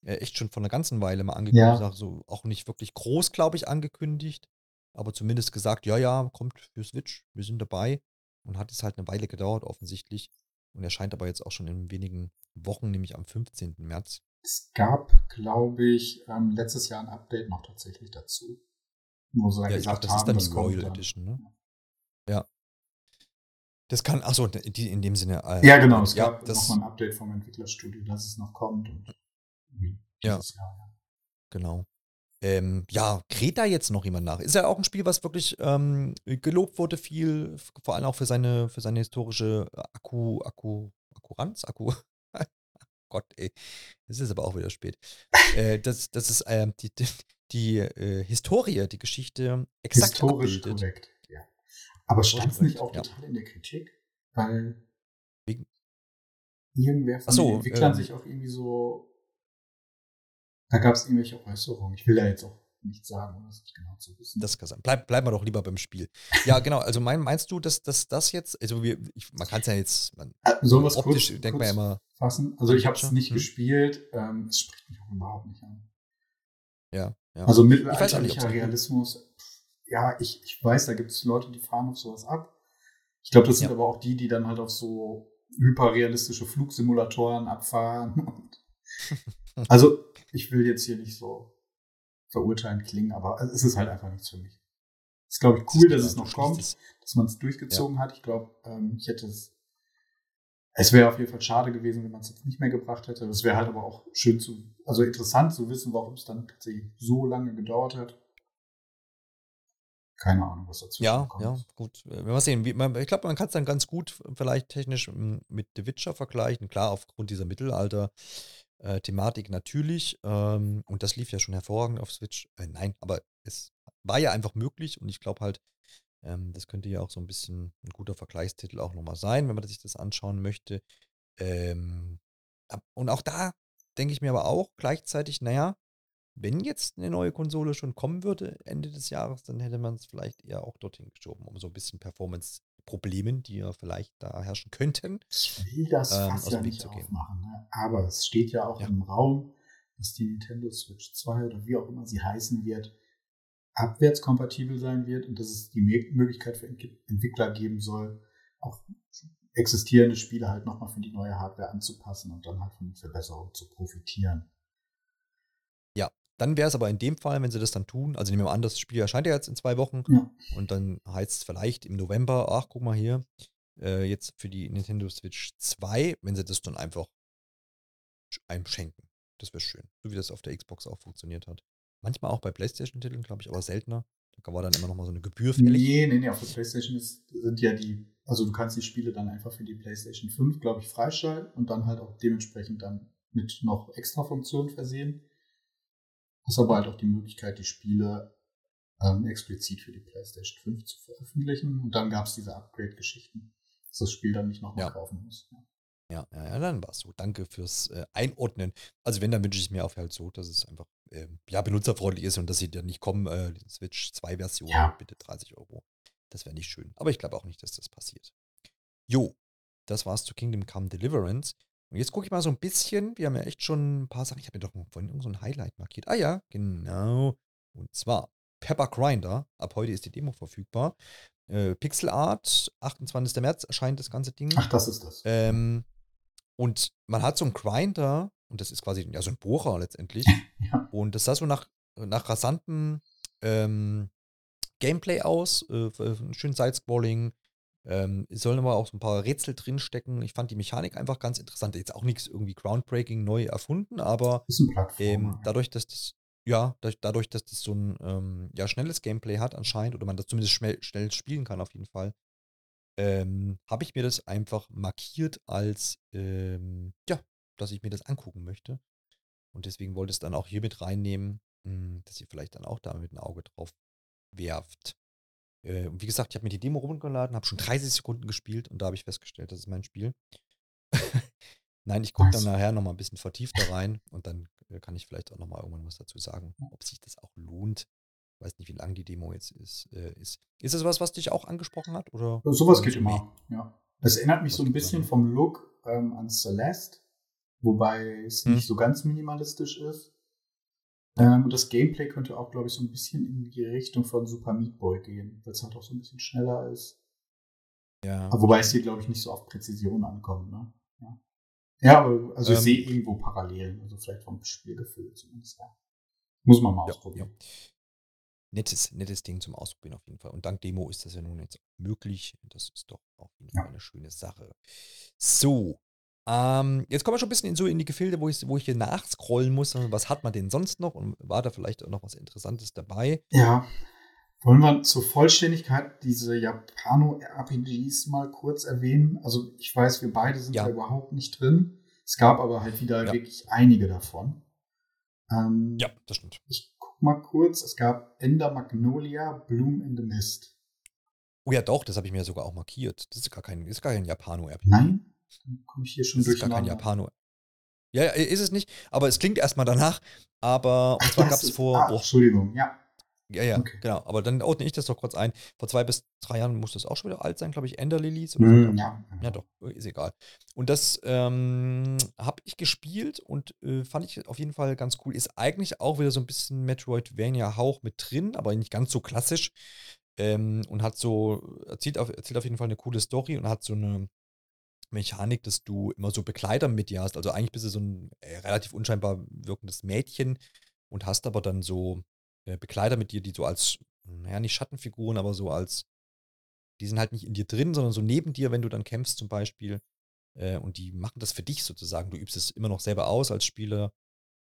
äh, echt schon vor einer ganzen Weile mal angekündigt. Ja. Auch so auch nicht wirklich groß, glaube ich, angekündigt, aber zumindest gesagt, ja, ja, kommt für Switch, wir sind dabei. Und hat es halt eine Weile gedauert, offensichtlich. Und erscheint aber jetzt auch schon in wenigen Wochen, nämlich am 15. März. Es gab, glaube ich, ähm, letztes Jahr ein Update noch tatsächlich dazu. Wo sie Ja, ich glaube, das ist haben, dann die das Royal. Edition, ne? Ja. Das kann, achso, die in dem Sinne. Äh, Ja, genau. Es ja, gab das, nochmal ein Update vom Entwicklerstudio, dass es noch kommt. Ja. dieses Jahr, ja. Genau. Ähm, ja, kräht da jetzt noch jemand nach? Ist ja auch ein Spiel, was wirklich ähm, gelobt wurde, viel, vor allem auch für seine, für seine historische äh, Akku, Akku, Akkuranz, Akku. Gott, ey. Es ist aber auch wieder spät. äh, das, das ist ähm, die, die, die äh, Historie, die Geschichte exakt Historisch abbildet. korrekt. Aber stand es nicht auch ja. total in der Kritik? Weil Wegen- irgendwer von so, den Entwicklern ähm, sich auch irgendwie so. Da gab es irgendwelche Äußerungen. Ich will da jetzt auch nicht sagen, um das nicht genau zu wissen. Das kann sein. Bleib, bleiben wir doch lieber beim Spiel. Ja, genau. Also mein, meinst du, dass, dass das jetzt, also wir, ich, man kann es ja jetzt, man, Äh, wir es optisch kurz, denkt man ja kurz immer, fassen? Also ich habe es nicht Hm? gespielt. Ähm, es spricht mich auch überhaupt nicht an. ja, ja. Also mittelalterlicher Realismus. Ja, ich, ich weiß, da gibt es Leute, die fahren auf sowas ab. Ich glaube, das sind Ja. aber auch die, die dann halt auf so hyperrealistische Flugsimulatoren abfahren. Und also ich will jetzt hier nicht so verurteilend klingen, aber es ist halt einfach nichts für mich. Es ist, glaube ich, cool, ist dass klar, es noch kommt, es- dass man es durchgezogen hat. Ich glaube, ähm, ich hätte es. Es wäre auf jeden Fall schade gewesen, wenn man es jetzt nicht mehr gebracht hätte. Es wäre halt aber auch schön zu, also interessant zu wissen, warum es dann tatsächlich so lange gedauert hat. Keine Ahnung, was dazu Ja, kommt. ja, gut. Wir mal sehen. Wie, man, ich glaube, man kann es dann ganz gut vielleicht technisch m, mit The Witcher vergleichen. Klar, aufgrund dieser Mittelalter-Thematik natürlich. Ähm, und das lief ja schon hervorragend auf Switch. Äh, nein, aber es war ja einfach möglich und ich glaube halt, ähm, das könnte ja auch so ein bisschen ein guter Vergleichstitel auch nochmal sein, wenn man sich das anschauen möchte. Ähm, und auch da denke ich mir aber auch gleichzeitig, naja, wenn jetzt eine neue Konsole schon kommen würde Ende des Jahres, dann hätte man es vielleicht eher auch dorthin geschoben, um so ein bisschen Performance-Problemen, die ja vielleicht da herrschen könnten. Ich will das Ähm, fast ja nicht zu gehen. aufmachen, ne? aber es steht ja auch Ja. im Raum, dass die Nintendo Switch 2 oder wie auch immer sie heißen wird, abwärtskompatibel sein wird und dass es die Möglichkeit für Ent- Entwickler geben soll, auch existierende Spiele halt nochmal für die neue Hardware anzupassen und dann halt von Verbesserungen zu profitieren. Dann wäre es aber in dem Fall, wenn sie das dann tun, also nehmen wir an, das Spiel erscheint ja jetzt in zwei Wochen Ja. und dann heißt es vielleicht im November, ach, guck mal hier, äh, jetzt für die Nintendo Switch 2, wenn sie das dann einfach sch- einem schenken. Das wäre schön. So wie das auf der Xbox auch funktioniert hat. Manchmal auch bei PlayStation-Titeln, glaube ich, aber seltener. Da war dann immer noch mal so eine Gebühr fällig. Nee, nee, nee, auf der PlayStation ist, sind ja die, also du kannst die Spiele dann einfach für die PlayStation 5, glaube ich, freischalten und dann halt auch dementsprechend dann mit noch extra Funktionen versehen. Hast aber halt auch die Möglichkeit, die Spiele ähm, explizit für die PlayStation 5 zu veröffentlichen. Und dann gab es diese Upgrade-Geschichten, dass das Spiel dann nicht nochmal Ja. kaufen muss. Ja, ja, ja, dann war es so. Danke fürs äh, Einordnen. Also wenn, dann wünsche ich mir auf halt so, dass es einfach ähm, ja, benutzerfreundlich ist und dass sie dann nicht kommen, äh, Switch 2-Version, Ja. bitte 30 Euro. Das wäre nicht schön. Aber ich glaube auch nicht, dass das passiert. Jo, das war's zu Kingdom Come Deliverance. Und jetzt gucke ich mal so ein bisschen. Wir haben ja echt schon ein paar Sachen. Ich habe mir doch vorhin irgend so ein Highlight markiert. Ah ja, genau. Und zwar Pepper Grinder. Ab heute ist die Demo verfügbar. Äh, Pixel Art, 28. März erscheint das ganze Ding. Ach, das ist das. Ähm, und man hat so einen Grinder, und das ist quasi ja, so ein Bohrer letztendlich. Ja. Und das sah so nach, nach rasantem ähm, Gameplay aus, äh, schön Side-Scrolling. Ähm, es sollen aber auch so ein paar Rätsel drinstecken. Ich fand die Mechanik einfach ganz interessant. Jetzt auch nichts irgendwie groundbreaking neu erfunden, aber ähm, dadurch, dass das ja, dadurch, dass das so ein ähm, ja, schnelles Gameplay hat anscheinend, oder man das zumindest schnell, schnell spielen kann auf jeden Fall, ähm, habe ich mir das einfach markiert als, ähm, ja, dass ich mir das angucken möchte. Und deswegen wollte ich es dann auch hier mit reinnehmen, mh, hm, dass ihr vielleicht dann auch da mit ein Auge drauf werft. Äh, wie gesagt, ich habe mir die Demo runtergeladen, habe schon 30 Sekunden gespielt und da habe ich festgestellt, das ist mein Spiel. Nein, ich gucke dann nachher nochmal ein bisschen vertiefter rein und dann äh, kann ich vielleicht auch nochmal irgendwann was dazu sagen, ob sich das auch lohnt. Ich weiß nicht, wie lang die Demo jetzt ist. Äh, ist. ist das was, was dich auch angesprochen hat? Oder Sowas geht immer, ja. Das erinnert mich was so ein bisschen vom Look ähm, an Celeste, wobei es hm. nicht so ganz minimalistisch ist. Ähm, und das Gameplay könnte auch, glaube ich, so ein bisschen in die Richtung von Super Meat Boy gehen, weil es halt auch so ein bisschen schneller ist. Ja. Aber wobei es hier, glaube ich, nicht so auf Präzision ankommt, ne? Ja, aber also ich ähm, sehe irgendwo Parallelen, also vielleicht vom Spielgefühl zumindest. Ja. Muss man mal ja, ausprobieren. Ja. Nettes, nettes Ding zum Ausprobieren auf jeden Fall. Und dank Demo ist das ja nun jetzt möglich. Das ist doch auf jeden Fall eine schöne Sache. So, ähm, jetzt kommen wir schon ein bisschen in, so in die Gefilde, wo ich, wo ich hier nachscrollen muss. Was hat man denn sonst noch? Und war da vielleicht auch noch was Interessantes dabei? Ja. Wollen wir zur Vollständigkeit diese Japano-RPGs mal kurz erwähnen? Also ich weiß, wir beide sind ja. da überhaupt nicht drin. Es gab aber halt wieder ja. wirklich einige davon. Ähm, ja, das stimmt. Ich guck mal kurz. Es gab Ender Magnolia, Bloom in the Mist. Oh ja, doch, das habe ich mir sogar auch markiert. Das ist gar kein, ist gar kein Japano-RPG. Nein? Dann komme ich hier schon durch. Das ist gar kein Japano. Ja, ist es nicht, aber es klingt erstmal danach. Aber und zwar gab es vor. Ah, Entschuldigung, ja. Ja, ja, okay. genau. Aber dann ordne ich das doch kurz ein. Vor zwei bis drei Jahren muss das auch schon wieder alt sein, glaube ich. Ender Lilies mm. Ja. ja, doch, ist egal. Und das ähm, habe ich gespielt und äh, fand ich auf jeden Fall ganz cool. Ist eigentlich auch wieder so ein bisschen Metroidvania-Hauch mit drin, aber nicht ganz so klassisch. Ähm, und hat so, erzählt auf, erzählt auf jeden Fall eine coole Story und hat so eine Mechanik, dass du immer so Begleiter mit dir hast. Also eigentlich bist du so ein äh, relativ unscheinbar wirkendes Mädchen und hast aber dann so äh, Begleiter mit dir, die so als, naja, nicht Schattenfiguren, aber so als, die sind halt nicht in dir drin, sondern so neben dir, wenn du dann kämpfst zum Beispiel. Äh, und die machen das für dich sozusagen. Du übst es immer noch selber aus als Spieler.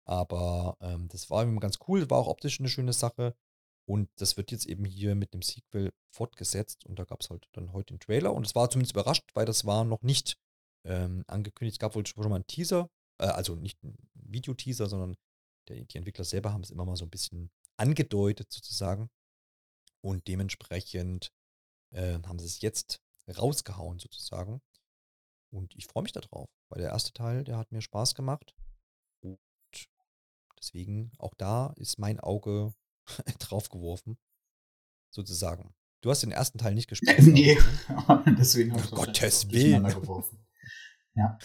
Aber ähm, das war immer ganz cool, war auch optisch eine schöne Sache. Und das wird jetzt eben hier mit dem Sequel fortgesetzt. Und da gab es halt dann heute den Trailer. Und es war zumindest überrascht, weil das war noch nicht ähm, angekündigt. Es gab wohl schon mal einen Teaser. Äh, also nicht einen Videoteaser, sondern der, die Entwickler selber haben es immer mal so ein bisschen angedeutet sozusagen. Und dementsprechend äh, haben sie es jetzt rausgehauen sozusagen. Und ich freue mich darauf, weil der erste Teil, der hat mir Spaß gemacht. Und deswegen auch da ist mein Auge drauf geworfen, sozusagen. Du hast den ersten Teil nicht gespielt. nee, deswegen habe ich Gottes Willen. geworfen. Ja.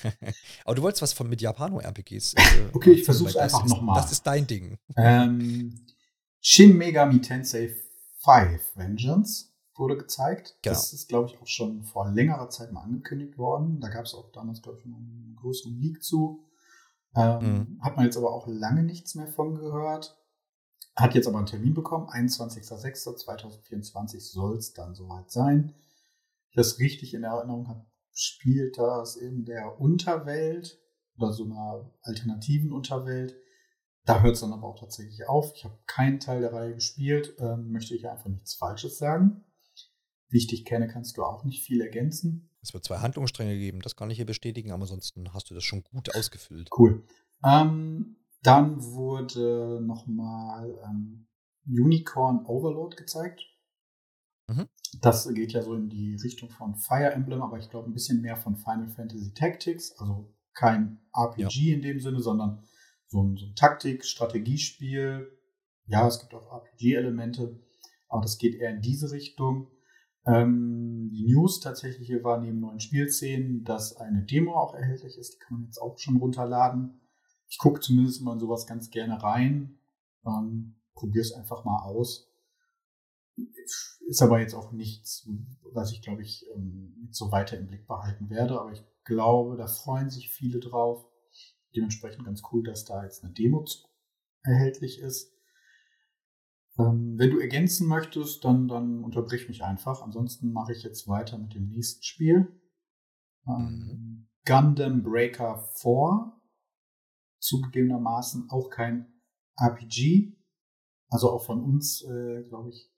Aber du wolltest was von mit Japano-RPGs. Äh, okay, ich versuche es einfach nochmal. Das ist dein Ding. Ähm, Shin Megami Tensei 5 Vengeance wurde gezeigt. Genau. Das ist, glaube ich, auch schon vor längerer Zeit mal angekündigt worden. Da gab es auch damals, glaube ich, einen größeren Leak zu. Ähm, mhm. Hat man jetzt aber auch lange nichts mehr von gehört. Hat jetzt aber einen Termin bekommen. 21.06.2024 soll es dann soweit sein. Ich das richtig in Erinnerung habe, spielt das in der Unterwelt oder so einer alternativen Unterwelt da hört es dann aber auch tatsächlich auf. Ich habe keinen Teil der Reihe gespielt, ähm, möchte ich einfach nichts Falsches sagen. Wie ich dich kenne, kannst du auch nicht viel ergänzen. Es wird zwei Handlungsstränge geben, das kann ich hier bestätigen, aber ansonsten hast du das schon gut ausgefüllt. Cool. Ähm, dann wurde nochmal ähm, Unicorn Overload gezeigt. Mhm. Das geht ja so in die Richtung von Fire Emblem, aber ich glaube ein bisschen mehr von Final Fantasy Tactics. Also kein RPG ja. in dem Sinne, sondern so ein, so ein Taktik, Strategiespiel. Ja, es gibt auch RPG-Elemente, aber das geht eher in diese Richtung. Ähm, die News tatsächlich hier war neben neuen Spielszenen, dass eine Demo auch erhältlich ist. Die kann man jetzt auch schon runterladen. Ich gucke zumindest mal in sowas ganz gerne rein. Ähm, Probiere es einfach mal aus. Ist aber jetzt auch nichts, was ich, glaube ich, ähm, so weiter im Blick behalten werde. Aber ich glaube, da freuen sich viele drauf. Dementsprechend ganz cool, dass da jetzt eine Demo erhältlich ist. Ähm, wenn du ergänzen möchtest, dann, dann unterbrich mich einfach. Ansonsten mache ich jetzt weiter mit dem nächsten Spiel. Ähm, mhm. Gundam Breaker 4. Zugegebenermaßen auch kein RPG. Also auch von uns, äh, glaube ich,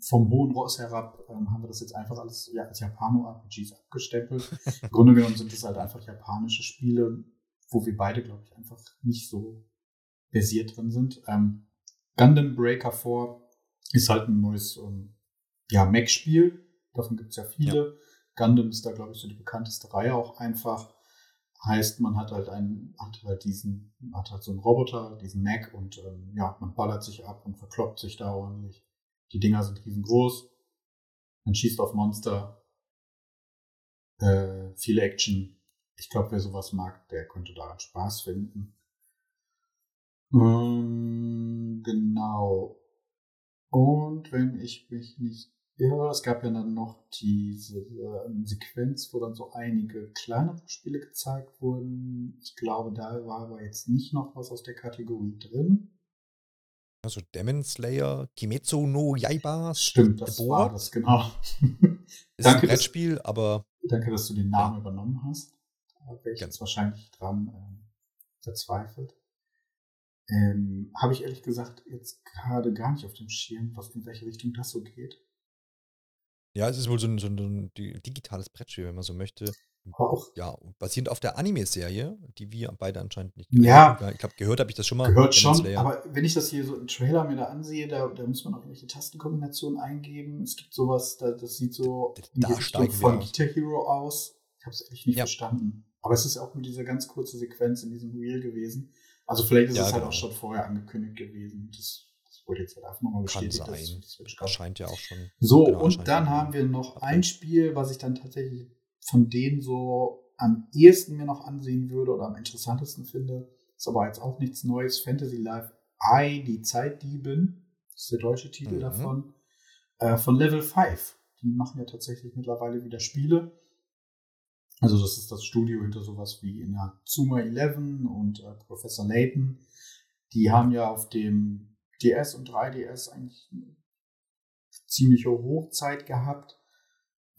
vom hohen Ross herab ähm, haben wir das jetzt einfach alles ja, als Japano-RPGs abgestempelt. Im Grunde genommen sind das halt einfach japanische Spiele, wo wir beide, glaube ich, einfach nicht so versiert drin sind. Ähm, Gundam Breaker 4 ist halt ein neues ähm, ja, Mech-Spiel. Davon gibt es ja viele. Ja. Gundam ist da, glaube ich, so die bekannteste Reihe auch einfach. Heißt, man hat halt einen, hat halt diesen, hat halt so einen Roboter, diesen Mech und ähm, ja, man ballert sich ab und verkloppt sich da ordentlich. Die Dinger sind riesengroß. Man schießt auf Monster. Äh, viel Action. Ich glaube, wer sowas mag, der könnte daran Spaß finden. Ähm, genau. Und wenn ich mich nicht irre, es gab ja dann noch diese äh, Sequenz, wo dann so einige kleinere Spiele gezeigt wurden. Ich glaube, da war aber jetzt nicht noch was aus der Kategorie drin. Also Demon Slayer, Kimetsu no Yaiba. Stimmt, das Board. war das, genau. ist danke, ein Brettspiel, dass, aber. Danke, dass du den Namen ja. übernommen hast. Da wäre ich jetzt wahrscheinlich dran äh, verzweifelt. Ähm, Habe ich ehrlich gesagt jetzt gerade gar nicht auf dem Schirm, was in welche Richtung das so geht. Ja, es ist wohl so ein, so ein digitales Brettspiel, wenn man so möchte. Auch. Ja, basierend auf der Anime-Serie, die wir beide anscheinend nicht gehört haben. Ja. Ich glaube, gehört habe ich das schon mal. Gehört schon, aber wenn ich das hier so im Trailer mir da ansehe, da, da muss man auch irgendwelche Tastenkombinationen eingeben. Es gibt sowas, da, das sieht so da in von Guitar Hero aus. Ich habe es ehrlich nicht ja. verstanden. Aber es ist auch nur diese ganz kurze Sequenz in diesem Reel gewesen. Also vielleicht ist ja, es halt genau. auch schon vorher angekündigt gewesen. Das wurde jetzt halt einfach nochmal bestätigt. Kann sein. Das, das erscheint ja auch schon. So, genau, und dann haben wir noch ein Spiel, was ich dann tatsächlich von denen so am ehesten mir noch ansehen würde oder am interessantesten finde. Ist aber jetzt auch nichts Neues. Fantasy Life I, die Zeitdiebin. Das ist der deutsche Titel mhm. davon. Äh, von Level 5. Die machen ja tatsächlich mittlerweile wieder Spiele. Also das ist das Studio hinter sowas wie in der Zuma 11 und äh, Professor Layton. Die haben ja auf dem DS und 3DS eigentlich eine ziemliche Hochzeit gehabt.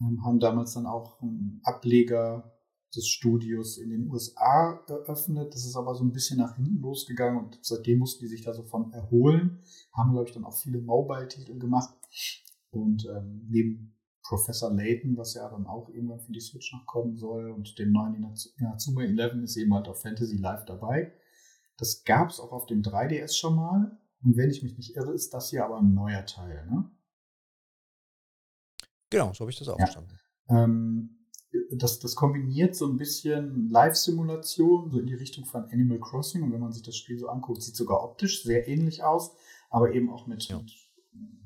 Ähm, haben damals dann auch einen Ableger des Studios in den USA eröffnet. Das ist aber so ein bisschen nach hinten losgegangen und seitdem mussten die sich da so von erholen. Haben, glaube ich, dann auch viele Mobile-Titel gemacht. Und ähm, neben Professor Layton, was ja dann auch irgendwann für die Switch noch kommen soll, und dem neuen Inazuma 11 ist eben halt auch Fantasy Live dabei. Das gab es auch auf dem 3DS schon mal. Und wenn ich mich nicht irre, ist das hier aber ein neuer Teil, ne? Genau, so habe ich das auch ja. verstanden. Ähm, das, das kombiniert so ein bisschen Live-Simulation, so in die Richtung von Animal Crossing. Und wenn man sich das Spiel so anguckt, sieht sogar optisch sehr ähnlich aus, aber eben auch mit, ja. mit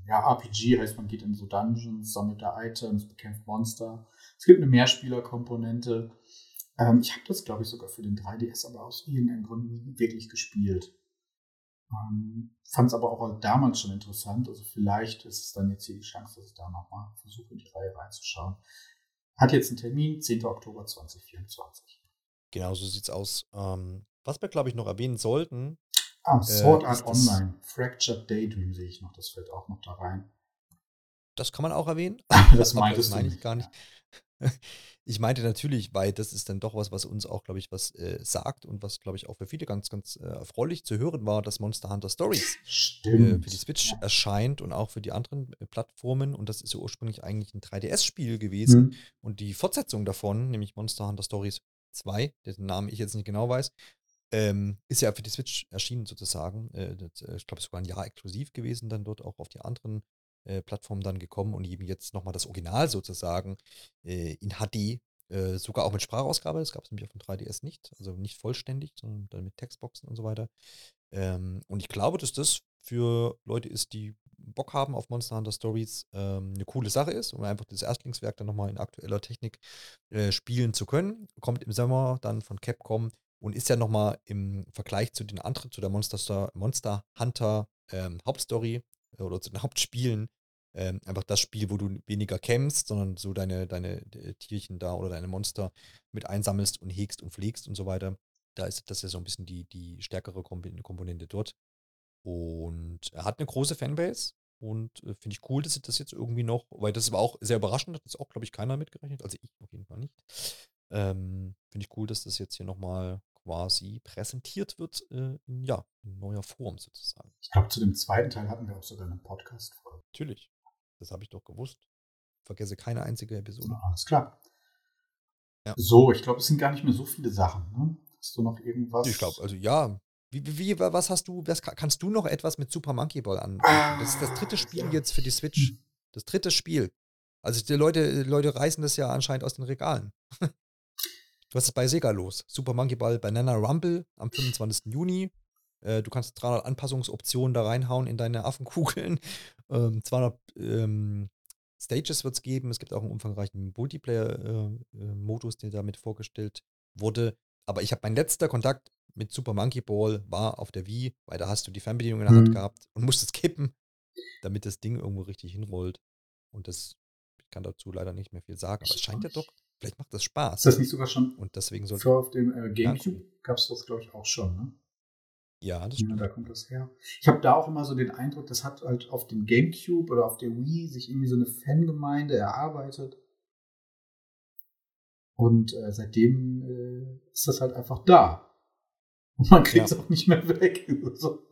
ja, RPG heißt, man geht in so Dungeons, sammelt da Items, bekämpft Monster. Es gibt eine Mehrspieler-Komponente. Ähm, ich habe das, glaube ich, sogar für den 3DS, aber aus irgendeinem Grund nie wirklich gespielt. Ähm, Fand es aber auch damals schon interessant. Also vielleicht ist es dann jetzt hier die Chance, dass ich da nochmal versuche, in die Reihe reinzuschauen. Hat jetzt einen Termin, 10. Oktober 2024. Genau, so sieht's aus. Ähm, was wir, glaube ich, noch erwähnen sollten, Ah, äh, Sword Art Online. Fractured Daydream sehe ich noch, das fällt auch noch da rein. Das kann man auch erwähnen. das meintest das meine ich gar nicht. Ich meinte natürlich, weil das ist dann doch was, was uns auch, glaube ich, was äh, sagt und was, glaube ich, auch für viele ganz, ganz äh, erfreulich zu hören war, dass Monster Hunter Stories äh, für die Switch ja. erscheint und auch für die anderen äh, Plattformen. Und das ist ja ursprünglich eigentlich ein 3DS-Spiel gewesen. Mhm. Und die Fortsetzung davon, nämlich Monster Hunter Stories 2, dessen Namen ich jetzt nicht genau weiß, ähm, ist ja für die Switch erschienen sozusagen. Äh, das, äh, ich glaube, sogar ein Jahr exklusiv gewesen, dann dort auch auf die anderen äh, Plattformen dann gekommen und eben jetzt nochmal das Original sozusagen äh, in HD, äh, sogar auch mit Sprachausgabe. Das gab es nämlich auf dem 3DS nicht, also nicht vollständig, sondern dann mit Textboxen und so weiter. Ähm, und ich glaube, dass das für Leute ist, die Bock haben auf Monster Hunter Stories, ähm, eine coole Sache ist, um einfach das Erstlingswerk dann nochmal in aktueller Technik äh, spielen zu können. Kommt im Sommer dann von Capcom und ist ja nochmal im Vergleich zu den anderen, zu der Monster, Monster Hunter ähm, Hauptstory oder zu den Hauptspielen, ähm, einfach das Spiel, wo du weniger kämpfst, sondern so deine, deine Tierchen da oder deine Monster mit einsammelst und hegst und pflegst und so weiter. Da ist das ja so ein bisschen die, die stärkere Komponente dort. Und er hat eine große Fanbase. Und äh, finde ich cool, dass sie das jetzt irgendwie noch, weil das war auch sehr überraschend, hat das auch, glaube ich, keiner mitgerechnet. Also ich auf jeden Fall nicht. Ähm, finde ich cool, dass das jetzt hier nochmal quasi präsentiert wird, äh, in, ja, in neuer Form sozusagen. Ich glaube, zu dem zweiten Teil hatten wir auch sogar einen Podcast vor. Natürlich. Das habe ich doch gewusst. Vergesse keine einzige Episode. Na, alles klar. Ja. So, ich glaube, es sind gar nicht mehr so viele Sachen. Ne? Hast du noch irgendwas? Ich glaube, also ja. Wie, wie, was hast du, was, kannst du noch etwas mit Super Monkey Ball an? Ah, das ist das dritte Spiel ja. jetzt für die Switch. Hm. Das dritte Spiel. Also die Leute, Leute reißen das ja anscheinend aus den Regalen. Was ist bei Sega los? Super Monkey Ball Banana Rumble am 25. Juni. Äh, du kannst 300 Anpassungsoptionen da reinhauen in deine Affenkugeln. Ähm, 200 ähm, Stages wird es geben. Es gibt auch einen umfangreichen Multiplayer-Modus, äh, äh, der damit vorgestellt wurde. Aber ich habe mein letzter Kontakt mit Super Monkey Ball war auf der Wii, weil da hast du die Fernbedienung in der Hand mhm. gehabt und musstest kippen, damit das Ding irgendwo richtig hinrollt. Und das, ich kann dazu leider nicht mehr viel sagen, aber es scheint ja doch Vielleicht macht das Spaß. Ist das nicht sogar schon? Und deswegen sollte. Auf dem äh, Gamecube gab es das, glaube ich, auch schon, ne? Ja, das stimmt. Ja, da kommt das her. Ich habe da auch immer so den Eindruck, das hat halt auf dem Gamecube oder auf der Wii sich irgendwie so eine Fangemeinde erarbeitet. Und äh, seitdem äh, ist das halt einfach da. Und man kriegt es ja. auch nicht mehr weg. so.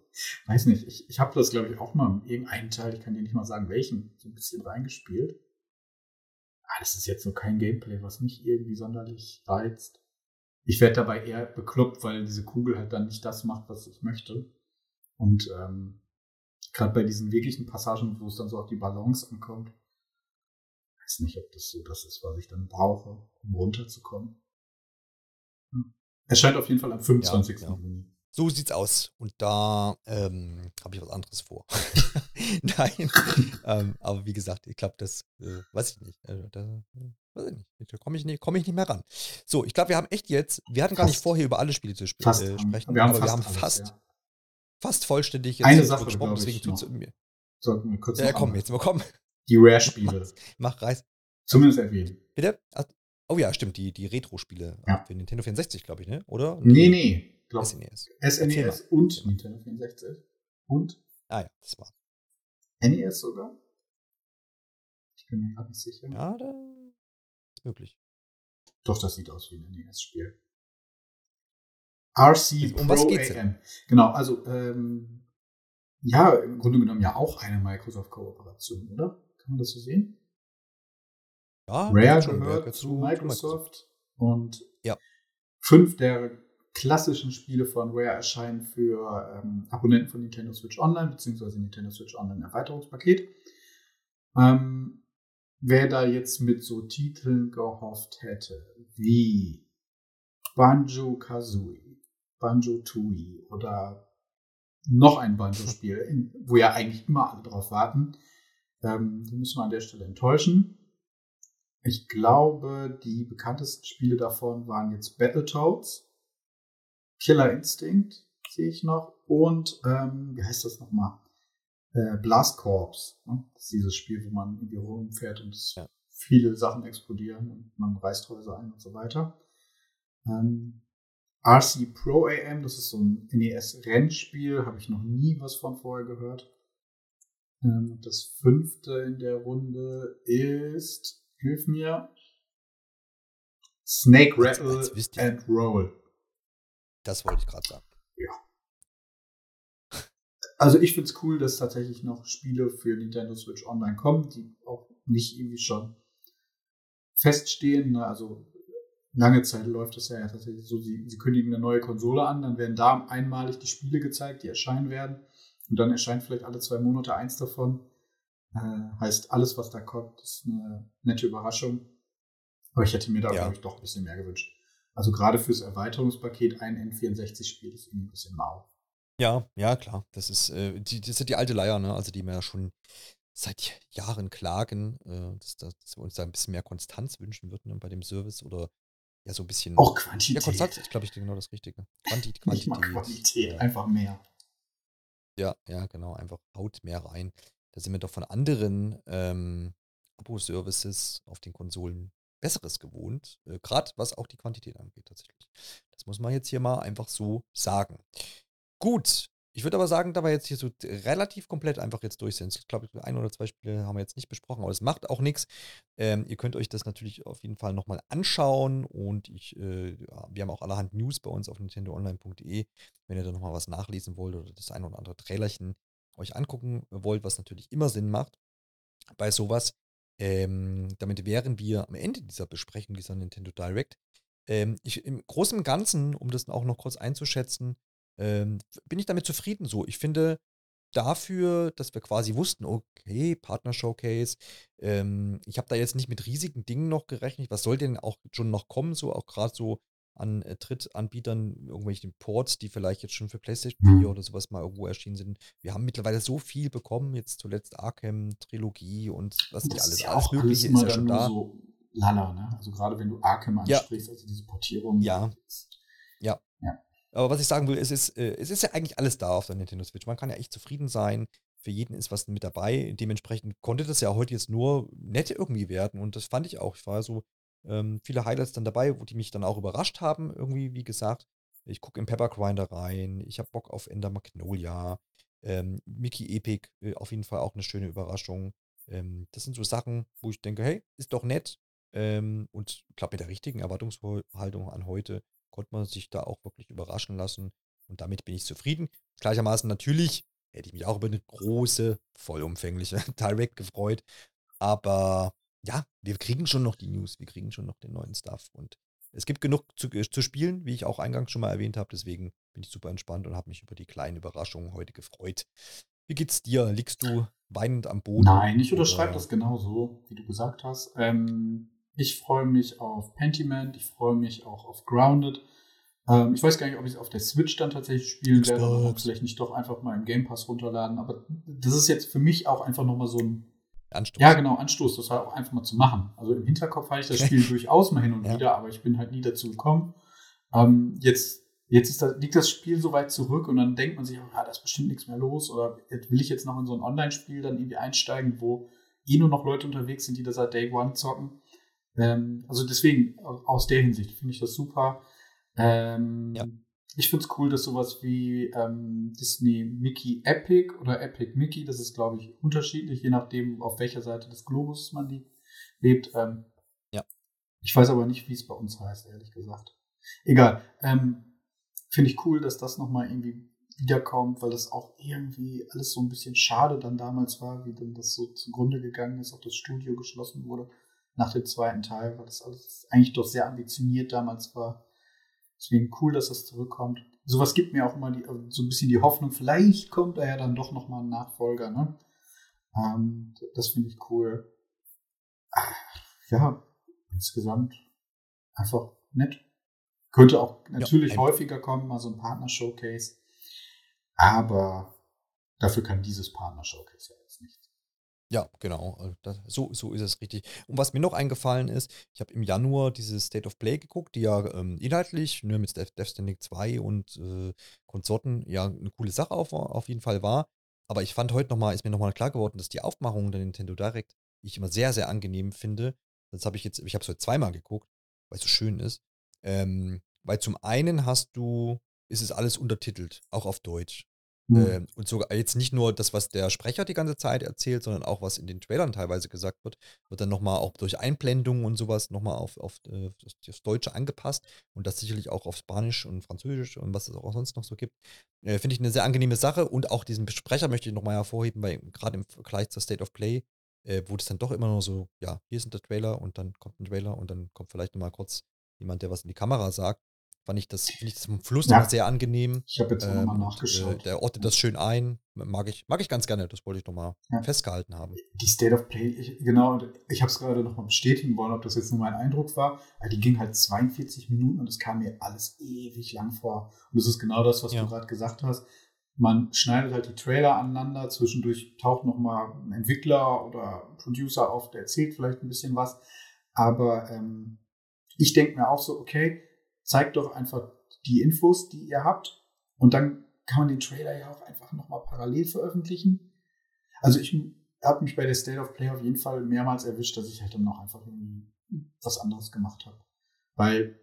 Weiß nicht, ich, ich habe das, glaube ich, auch mal in einen Teil, ich kann dir nicht mal sagen, welchen, so ein bisschen reingespielt das ist jetzt so kein Gameplay, was mich irgendwie sonderlich reizt. Ich werde dabei eher bekloppt, weil diese Kugel halt dann nicht das macht, was ich möchte. Und ähm, gerade bei diesen wirklichen Passagen, wo es dann so auf die Balance ankommt, weiß nicht, ob das so das ist, was ich dann brauche, um runterzukommen. Hm. Es scheint auf jeden Fall am 25. Ja, ja. So sieht's aus. Und da ähm, habe ich was anderes vor. Nein. ähm, aber wie gesagt, ich glaube, das äh, weiß ich nicht. Also, da, weiß ich nicht. Da komme ich, nicht, komm ich nicht mehr ran. So, ich glaube, wir haben echt jetzt, wir hatten fast. gar nicht vor, hier über alle Spiele zu sp fast. äh, sprechen, wir aber wir haben fast, alles, ja. fast vollständig jetzt Eine Sache, gesprochen, deswegen tut mir. Sollten wir kurz Ja, komm, jetzt mal komm. Die Rare-Spiele. Mach, mach Reis. Zumindest erwähnen. Bitte? Oh ja, stimmt, die, die Retro-Spiele ja. für Nintendo 64, glaube ich, ne? Oder? Nee, nee glaub, SNES. SNES und Nintendo 64. Und? Ah ja, das war. NES sogar? Ich bin mir gerade nicht sicher. Ja, da ist möglich. Doch, das sieht aus wie ein NES-Spiel. RC um Pro was geht's AM. Genau, also ähm, ja, im Grunde genommen ja auch eine Microsoft-Kooperation, oder? Kann man das so sehen? Ja, Rare gehört zu Microsoft, Microsoft und ja. fünf der klassischen Spiele von Rare erscheinen für ähm, Abonnenten von Nintendo Switch Online beziehungsweise Nintendo Switch Online Erweiterungspaket. Ähm, wer da jetzt mit so Titeln gehofft hätte, wie Banjo Kazooie, Banjo Tooie oder noch ein Banjo-Spiel, wo ja eigentlich immer alle drauf warten, ähm, die müssen wir an der Stelle enttäuschen. Ich glaube, die bekanntesten Spiele davon waren jetzt Battletoads, Killer Instinct sehe ich noch und ähm, wie heißt das nochmal? Äh, Blast Corps. Ne? Das ist dieses Spiel, wo man irgendwie rumfährt und ja. viele Sachen explodieren und man reißt Häuser ein und so weiter. Ähm, RC Pro AM, das ist so ein NES-Rennspiel, habe ich noch nie was von vorher gehört. Ähm, das fünfte in der Runde ist, hilf mir, Snake Rattle and Roll. Das wollte ich gerade sagen. Ja. Also ich finde es cool, dass tatsächlich noch Spiele für Nintendo Switch Online kommen, die auch nicht irgendwie schon feststehen. Ne? Also lange Zeit läuft das ja, ja tatsächlich so, sie, sie kündigen eine neue Konsole an, dann werden da einmalig die Spiele gezeigt, die erscheinen werden. Und dann erscheint vielleicht alle zwei Monate eins davon. Äh, heißt, alles, was da kommt, ist eine nette Überraschung. Aber ich hätte mir da, ja. glaube ich, doch ein bisschen mehr gewünscht. Also gerade fürs Erweiterungspaket ein N64-Spiel ist irgendwie ein bisschen mau. Ja, ja, klar. Das ist, äh, die, das ist die alte Leier, ne? Also die wir ja schon seit Jahren klagen, äh, dass, dass, wir uns da ein bisschen mehr Konstanz wünschen würden ne, bei dem Service oder ja so ein bisschen. Auch Quantität. Ja, Konstanz ist, glaube ich, genau das Richtige. Quantität. Quantität. Nicht mal Qualität, einfach mehr. Ja, ja, genau, einfach haut mehr rein. Da sind wir doch von anderen ähm, Abo-Services auf den Konsolen Besseres gewohnt, äh, gerade was auch die Quantität angeht tatsächlich. Das muss man jetzt hier mal einfach so sagen. Gut, Ich würde aber sagen, da wir jetzt hier so relativ komplett einfach jetzt durch sind, ich glaube, ein oder zwei Spiele haben wir jetzt nicht besprochen, aber es macht auch nichts. Ähm, ihr könnt euch das natürlich auf jeden Fall nochmal anschauen und ich, äh, wir haben auch allerhand News bei uns auf nintendoonline.de, wenn ihr da nochmal was nachlesen wollt oder das ein oder andere Trailerchen euch angucken wollt, was natürlich immer Sinn macht bei sowas. Ähm, damit wären wir am Ende dieser Besprechung dieser Nintendo Direct. Ähm, ich, Im Großen und Ganzen, um das auch noch kurz einzuschätzen, ähm, bin ich damit zufrieden so. Ich finde dafür, dass wir quasi wussten, okay, Partner Showcase, ähm, ich habe da jetzt nicht mit riesigen Dingen noch gerechnet. Was soll denn auch schon noch kommen, so auch gerade so an äh, Drittanbietern, irgendwelchen Ports, die vielleicht jetzt schon für PlayStation 4 mhm. oder sowas mal irgendwo erschienen sind. Wir haben mittlerweile so viel bekommen, jetzt zuletzt Arkham, Trilogie und was nicht alles. Ja alles Mögliche ist ja schon da. So lala, ne? Also gerade wenn du Arkham ansprichst, ja. also diese Portierung. Ja. Ja. ja. Aber was ich sagen will, es ist, äh, es ist ja eigentlich alles da auf der Nintendo Switch. Man kann ja echt zufrieden sein. Für jeden ist was mit dabei. Dementsprechend konnte das ja heute jetzt nur nett irgendwie werden. Und das fand ich auch. Ich war so ähm, viele Highlights dann dabei, wo die mich dann auch überrascht haben. Irgendwie, wie gesagt, ich gucke in Pepper Grinder rein. Ich habe Bock auf Ender Magnolia. Ähm, Mickey Epic, äh, auf jeden Fall auch eine schöne Überraschung. Ähm, das sind so Sachen, wo ich denke, hey, ist doch nett. Ähm, und ich glaube, mit der richtigen Erwartungshaltung an heute konnte man sich da auch wirklich überraschen lassen. Und damit bin ich zufrieden. Gleichermaßen natürlich hätte ich mich auch über eine große, vollumfängliche Direct gefreut. Aber ja, wir kriegen schon noch die News, wir kriegen schon noch den neuen Stuff. Und es gibt genug zu, äh, zu spielen, wie ich auch eingangs schon mal erwähnt habe. Deswegen bin ich super entspannt und habe mich über die kleinen Überraschungen heute gefreut. Wie geht's dir? Liegst du weinend am Boden? Nein, ich unterschreibe das genauso, wie du gesagt hast. Ähm, ich freue mich auf Pentiment, ich freue mich auch auf Grounded. Ähm, ich weiß gar nicht, ob ich es auf der Switch dann tatsächlich spielen werde oder vielleicht nicht doch einfach mal im Game Pass runterladen. Aber das ist jetzt für mich auch einfach nochmal so ein Anstoß. Ja, genau, Anstoß, das halt auch einfach mal zu machen. Also im Hinterkopf hatte ich das Spiel durchaus mal hin und ja. wieder, aber ich bin halt nie dazu gekommen. Ähm, jetzt jetzt das, liegt das Spiel so weit zurück und dann denkt man sich, ja, da ist bestimmt nichts mehr los oder will ich jetzt noch in so ein Online-Spiel dann irgendwie einsteigen, wo eh nur noch Leute unterwegs sind, die das seit Day One zocken. Ähm, also deswegen, aus der Hinsicht finde ich das super. Ähm, ja. Ich finde es cool, dass sowas wie ähm, Disney Mickey Epic oder Epic Mickey, das ist, glaube ich, unterschiedlich, je nachdem, auf welcher Seite des Globus man liegt, lebt. Ähm, ja. Ich weiß aber nicht, wie es bei uns heißt, ehrlich gesagt. Egal. Ähm, finde ich cool, dass das nochmal irgendwie wiederkommt, weil das auch irgendwie alles so ein bisschen schade dann damals war, wie dann das so zugrunde gegangen ist, auch das Studio geschlossen wurde nach dem zweiten Teil, weil das alles eigentlich doch sehr ambitioniert damals war. Deswegen cool, dass das zurückkommt. Sowas gibt mir auch immer die, so ein bisschen die Hoffnung, vielleicht kommt da ja dann doch nochmal ein Nachfolger. Ne? Ähm, das finde ich cool. Ja, insgesamt einfach nett. Könnte auch natürlich ja, häufiger kommen, mal so ein Partner-Showcase. Aber dafür kann dieses Partner-Showcase ja. Ja, genau. Also das, so, so ist es richtig. Und was mir noch eingefallen ist, ich habe im Januar dieses State of Play geguckt, die ja ähm, inhaltlich ne, mit Death, Stranding 2 und äh, Konsorten ja eine coole Sache auf, auf jeden Fall war. Aber ich fand heute nochmal, ist mir nochmal klar geworden, dass die Aufmachung der Nintendo Direct, ich immer sehr, sehr angenehm finde. Das habe ich jetzt, ich habe es heute zweimal geguckt, weil es so schön ist. Ähm, weil zum einen hast du, ist es alles untertitelt, auch auf Deutsch. Mhm. Und sogar jetzt nicht nur das, was der Sprecher die ganze Zeit erzählt, sondern auch, was in den Trailern teilweise gesagt wird, wird dann nochmal auch durch Einblendungen und sowas nochmal auf, auf, äh, das Deutsche angepasst und das sicherlich auch auf Spanisch und Französisch und was es auch sonst noch so gibt. Äh, Finde ich eine sehr angenehme Sache und auch diesen Sprecher möchte ich nochmal hervorheben, weil gerade im Vergleich zur State of Play, äh, wo das dann doch immer nur so, ja, hier sind der Trailer und dann kommt ein Trailer und dann kommt vielleicht nochmal kurz jemand, der was in die Kamera sagt fand ich das, finde ich das vom Fluss ja. sehr angenehm. Ich habe jetzt ähm, nochmal nachgeschaut. Äh, der ordnet das schön ein. Mag ich, mag ich ganz gerne. Das wollte ich nochmal ja. festgehalten haben. Die State of Play, ich, genau, ich habe es gerade nochmal bestätigen wollen, ob das jetzt nur mein Eindruck war. Aber die ging halt 42 Minuten und es kam mir alles ewig lang vor. Und das ist genau das, was ja. du gerade gesagt hast. Man schneidet halt die Trailer aneinander, zwischendurch taucht nochmal ein Entwickler oder ein Producer auf, der erzählt vielleicht ein bisschen was. Aber ähm, ich denke mir auch so, okay, zeigt doch einfach die Infos, die ihr habt. Und dann kann man den Trailer ja auch einfach nochmal parallel veröffentlichen. Also ich habe mich bei der State of Play auf jeden Fall mehrmals erwischt, dass ich halt dann noch einfach irgendwie was anderes gemacht habe. Weil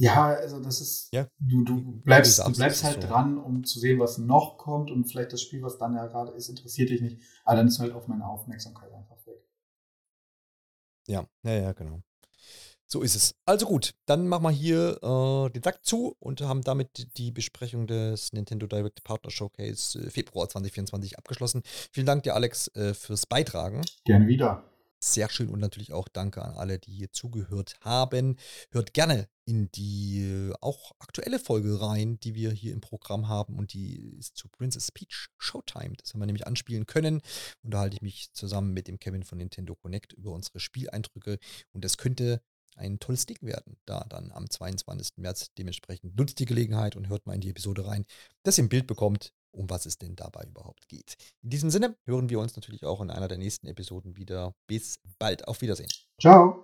Ja, also das ist, ja. du, du bleibst, du bleibst halt so. dran, um zu sehen, was noch kommt und vielleicht das Spiel, was dann ja gerade ist, interessiert dich nicht. Aber dann ist halt auf meine Aufmerksamkeit einfach weg. Ja, ja, ja, genau. So ist es. Also gut, dann machen wir hier äh, den Sack zu und haben damit die Besprechung des Nintendo Direct Partner Showcase äh, Februar 2024 abgeschlossen. Vielen Dank dir, Alex, äh, fürs Beitragen. Gerne wieder. Sehr schön und natürlich auch danke an alle, die hier zugehört haben. Hört gerne in die äh, auch aktuelle Folge rein, die wir hier im Programm haben und die ist zu Princess Peach Showtime. Das haben wir nämlich anspielen können. Und da halte ich mich zusammen mit dem Kevin von Nintendo Connect über unsere Spieleindrücke und das könnte ein tolles Ding werden, da dann am 22. März. Dementsprechend nutzt die Gelegenheit und hört mal in die Episode rein, dass ihr ein Bild bekommt, um was es denn dabei überhaupt geht. In diesem Sinne hören wir uns natürlich auch in einer der nächsten Episoden wieder. Bis bald. Auf Wiedersehen. Ciao.